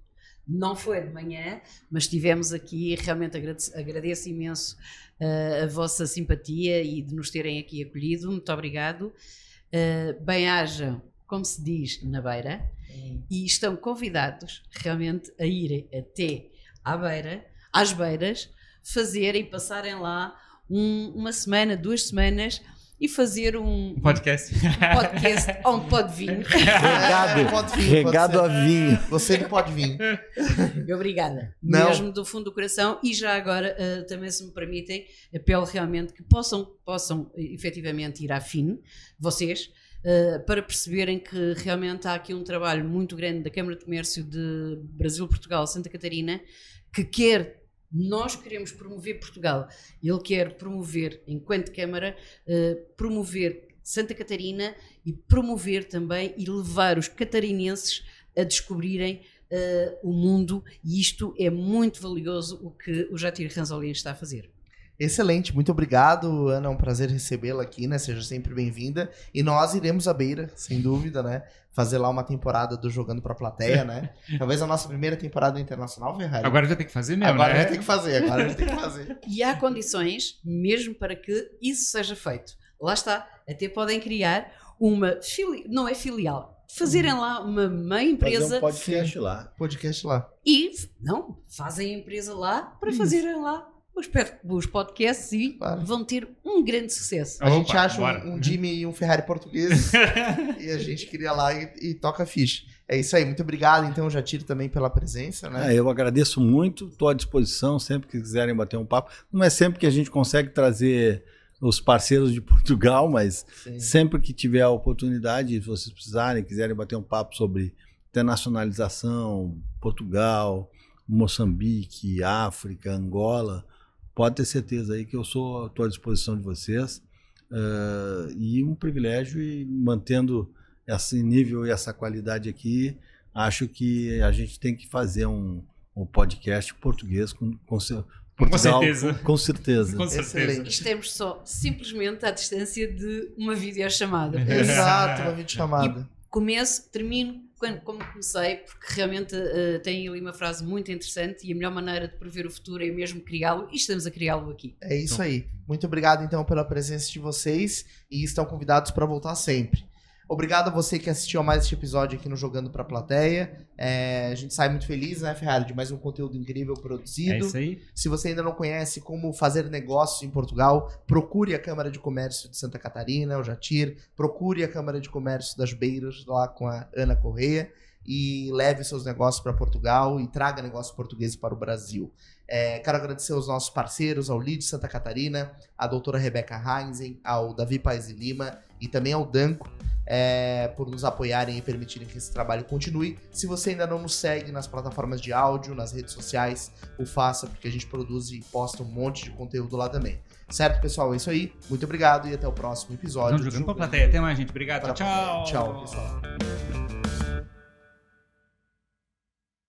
não foi de manhã, mas estivemos aqui e realmente agradeço, agradeço imenso eh, a vossa simpatia e de nos terem aqui acolhido. Muito obrigado. Eh, Bem-ajam, como se diz, na beira e estão convidados realmente a irem até à beira, às beiras, fazerem, passarem lá um- uma semana, duas semanas e fazer um Um podcast. podcast onde pode vir. Regado, pode vir, Regado pode a vinho. ser. Você não pode vir. Obrigada. Não. Mesmo do fundo do coração. E já agora, eh, também se me permitem, apelo realmente que possam, possam eh, efetivamente ir à FIN, vocês, eh, para perceberem que realmente há aqui um trabalho muito grande da Câmara de Comércio de Brasil, Portugal, Santa Catarina, que quer. Nós queremos promover Portugal. Ele quer promover, enquanto Câmara, eh, promover Santa Catarina e promover também e levar os catarinenses a descobrirem eh, o mundo e isto é muito valioso o que o Jatir Ranzolin está a fazer. Excelente, muito obrigado, Ana. É um prazer recebê-la aqui, né? Seja sempre bem-vinda. E nós iremos à beira, sem dúvida, né? Fazer lá uma temporada do Jogando pra Plateia, né? Talvez a nossa primeira temporada internacional, Ferrari. Agora já tem que fazer mesmo, Agora né? já tem que fazer, agora já tem que fazer. E há condições mesmo para que isso seja feito. Lá está, até podem criar uma fili não é filial, fazerem lá uma meia Fazer empresa um podcast lá. Podcast lá. e não fazem a empresa lá para fazerem lá os, os podcasts e Claro. vão ter um grande sucesso. A gente Opa, acha bora. um, um Jimmy e um Ferrari português e a gente queria lá e, e toca ficha. É isso aí, muito obrigado, então, Jatiro, também pela presença, né? Ah, eu agradeço muito, estou à disposição sempre que quiserem bater um papo. Não é sempre que a gente consegue trazer os parceiros de Portugal, mas Sim. sempre que tiver a oportunidade, se vocês precisarem, quiserem bater um papo sobre internacionalização, Portugal, Moçambique, África, Angola, pode ter certeza aí que eu sou à disposição de vocês. Eh, e um privilégio e mantendo esse nível e essa qualidade aqui, acho que a gente tem que fazer um, um podcast português com, com, cer- Portugal, certeza. Com, com certeza. Com certeza. Estamos só simplesmente à distância de uma videochamada. Exato, uma videochamada. Começo, termino quando, como comecei, porque realmente eh, tem ali uma frase muito interessante e a melhor maneira de prever o futuro é mesmo criá-lo e estamos a criá-lo aqui. É isso aí. Muito obrigado, então, pela presença de vocês e estão convidados para voltar sempre. Obrigado a você que assistiu a mais este episódio aqui no Jogando pra Plateia. É, a gente sai muito feliz, né, Ferrari, de mais um conteúdo incrível produzido. É isso aí. Se você ainda não conhece como fazer negócios em Portugal, procure a Câmara de Comércio de Santa Catarina, o Jatir, procure a Câmara de Comércio das Beiras, lá com a Ana Correia, e leve seus negócios para Portugal e traga negócios portugueses para o Brasil. É, quero agradecer aos nossos parceiros, ao Lid Santa Catarina, à doutora Rebeca Heinzen, ao Davi Paes de Lima e também ao Danco, é, por nos apoiarem e permitirem que esse trabalho continue. Se você ainda não nos segue nas plataformas de áudio, nas redes sociais, o faça, porque a gente produz e posta um monte de conteúdo lá também. Certo, pessoal? É isso aí. Muito obrigado e até o próximo episódio. Estamos jogando pra plateia. Até mais, gente. Obrigado. Tchau. plateia. Tchau, pessoal.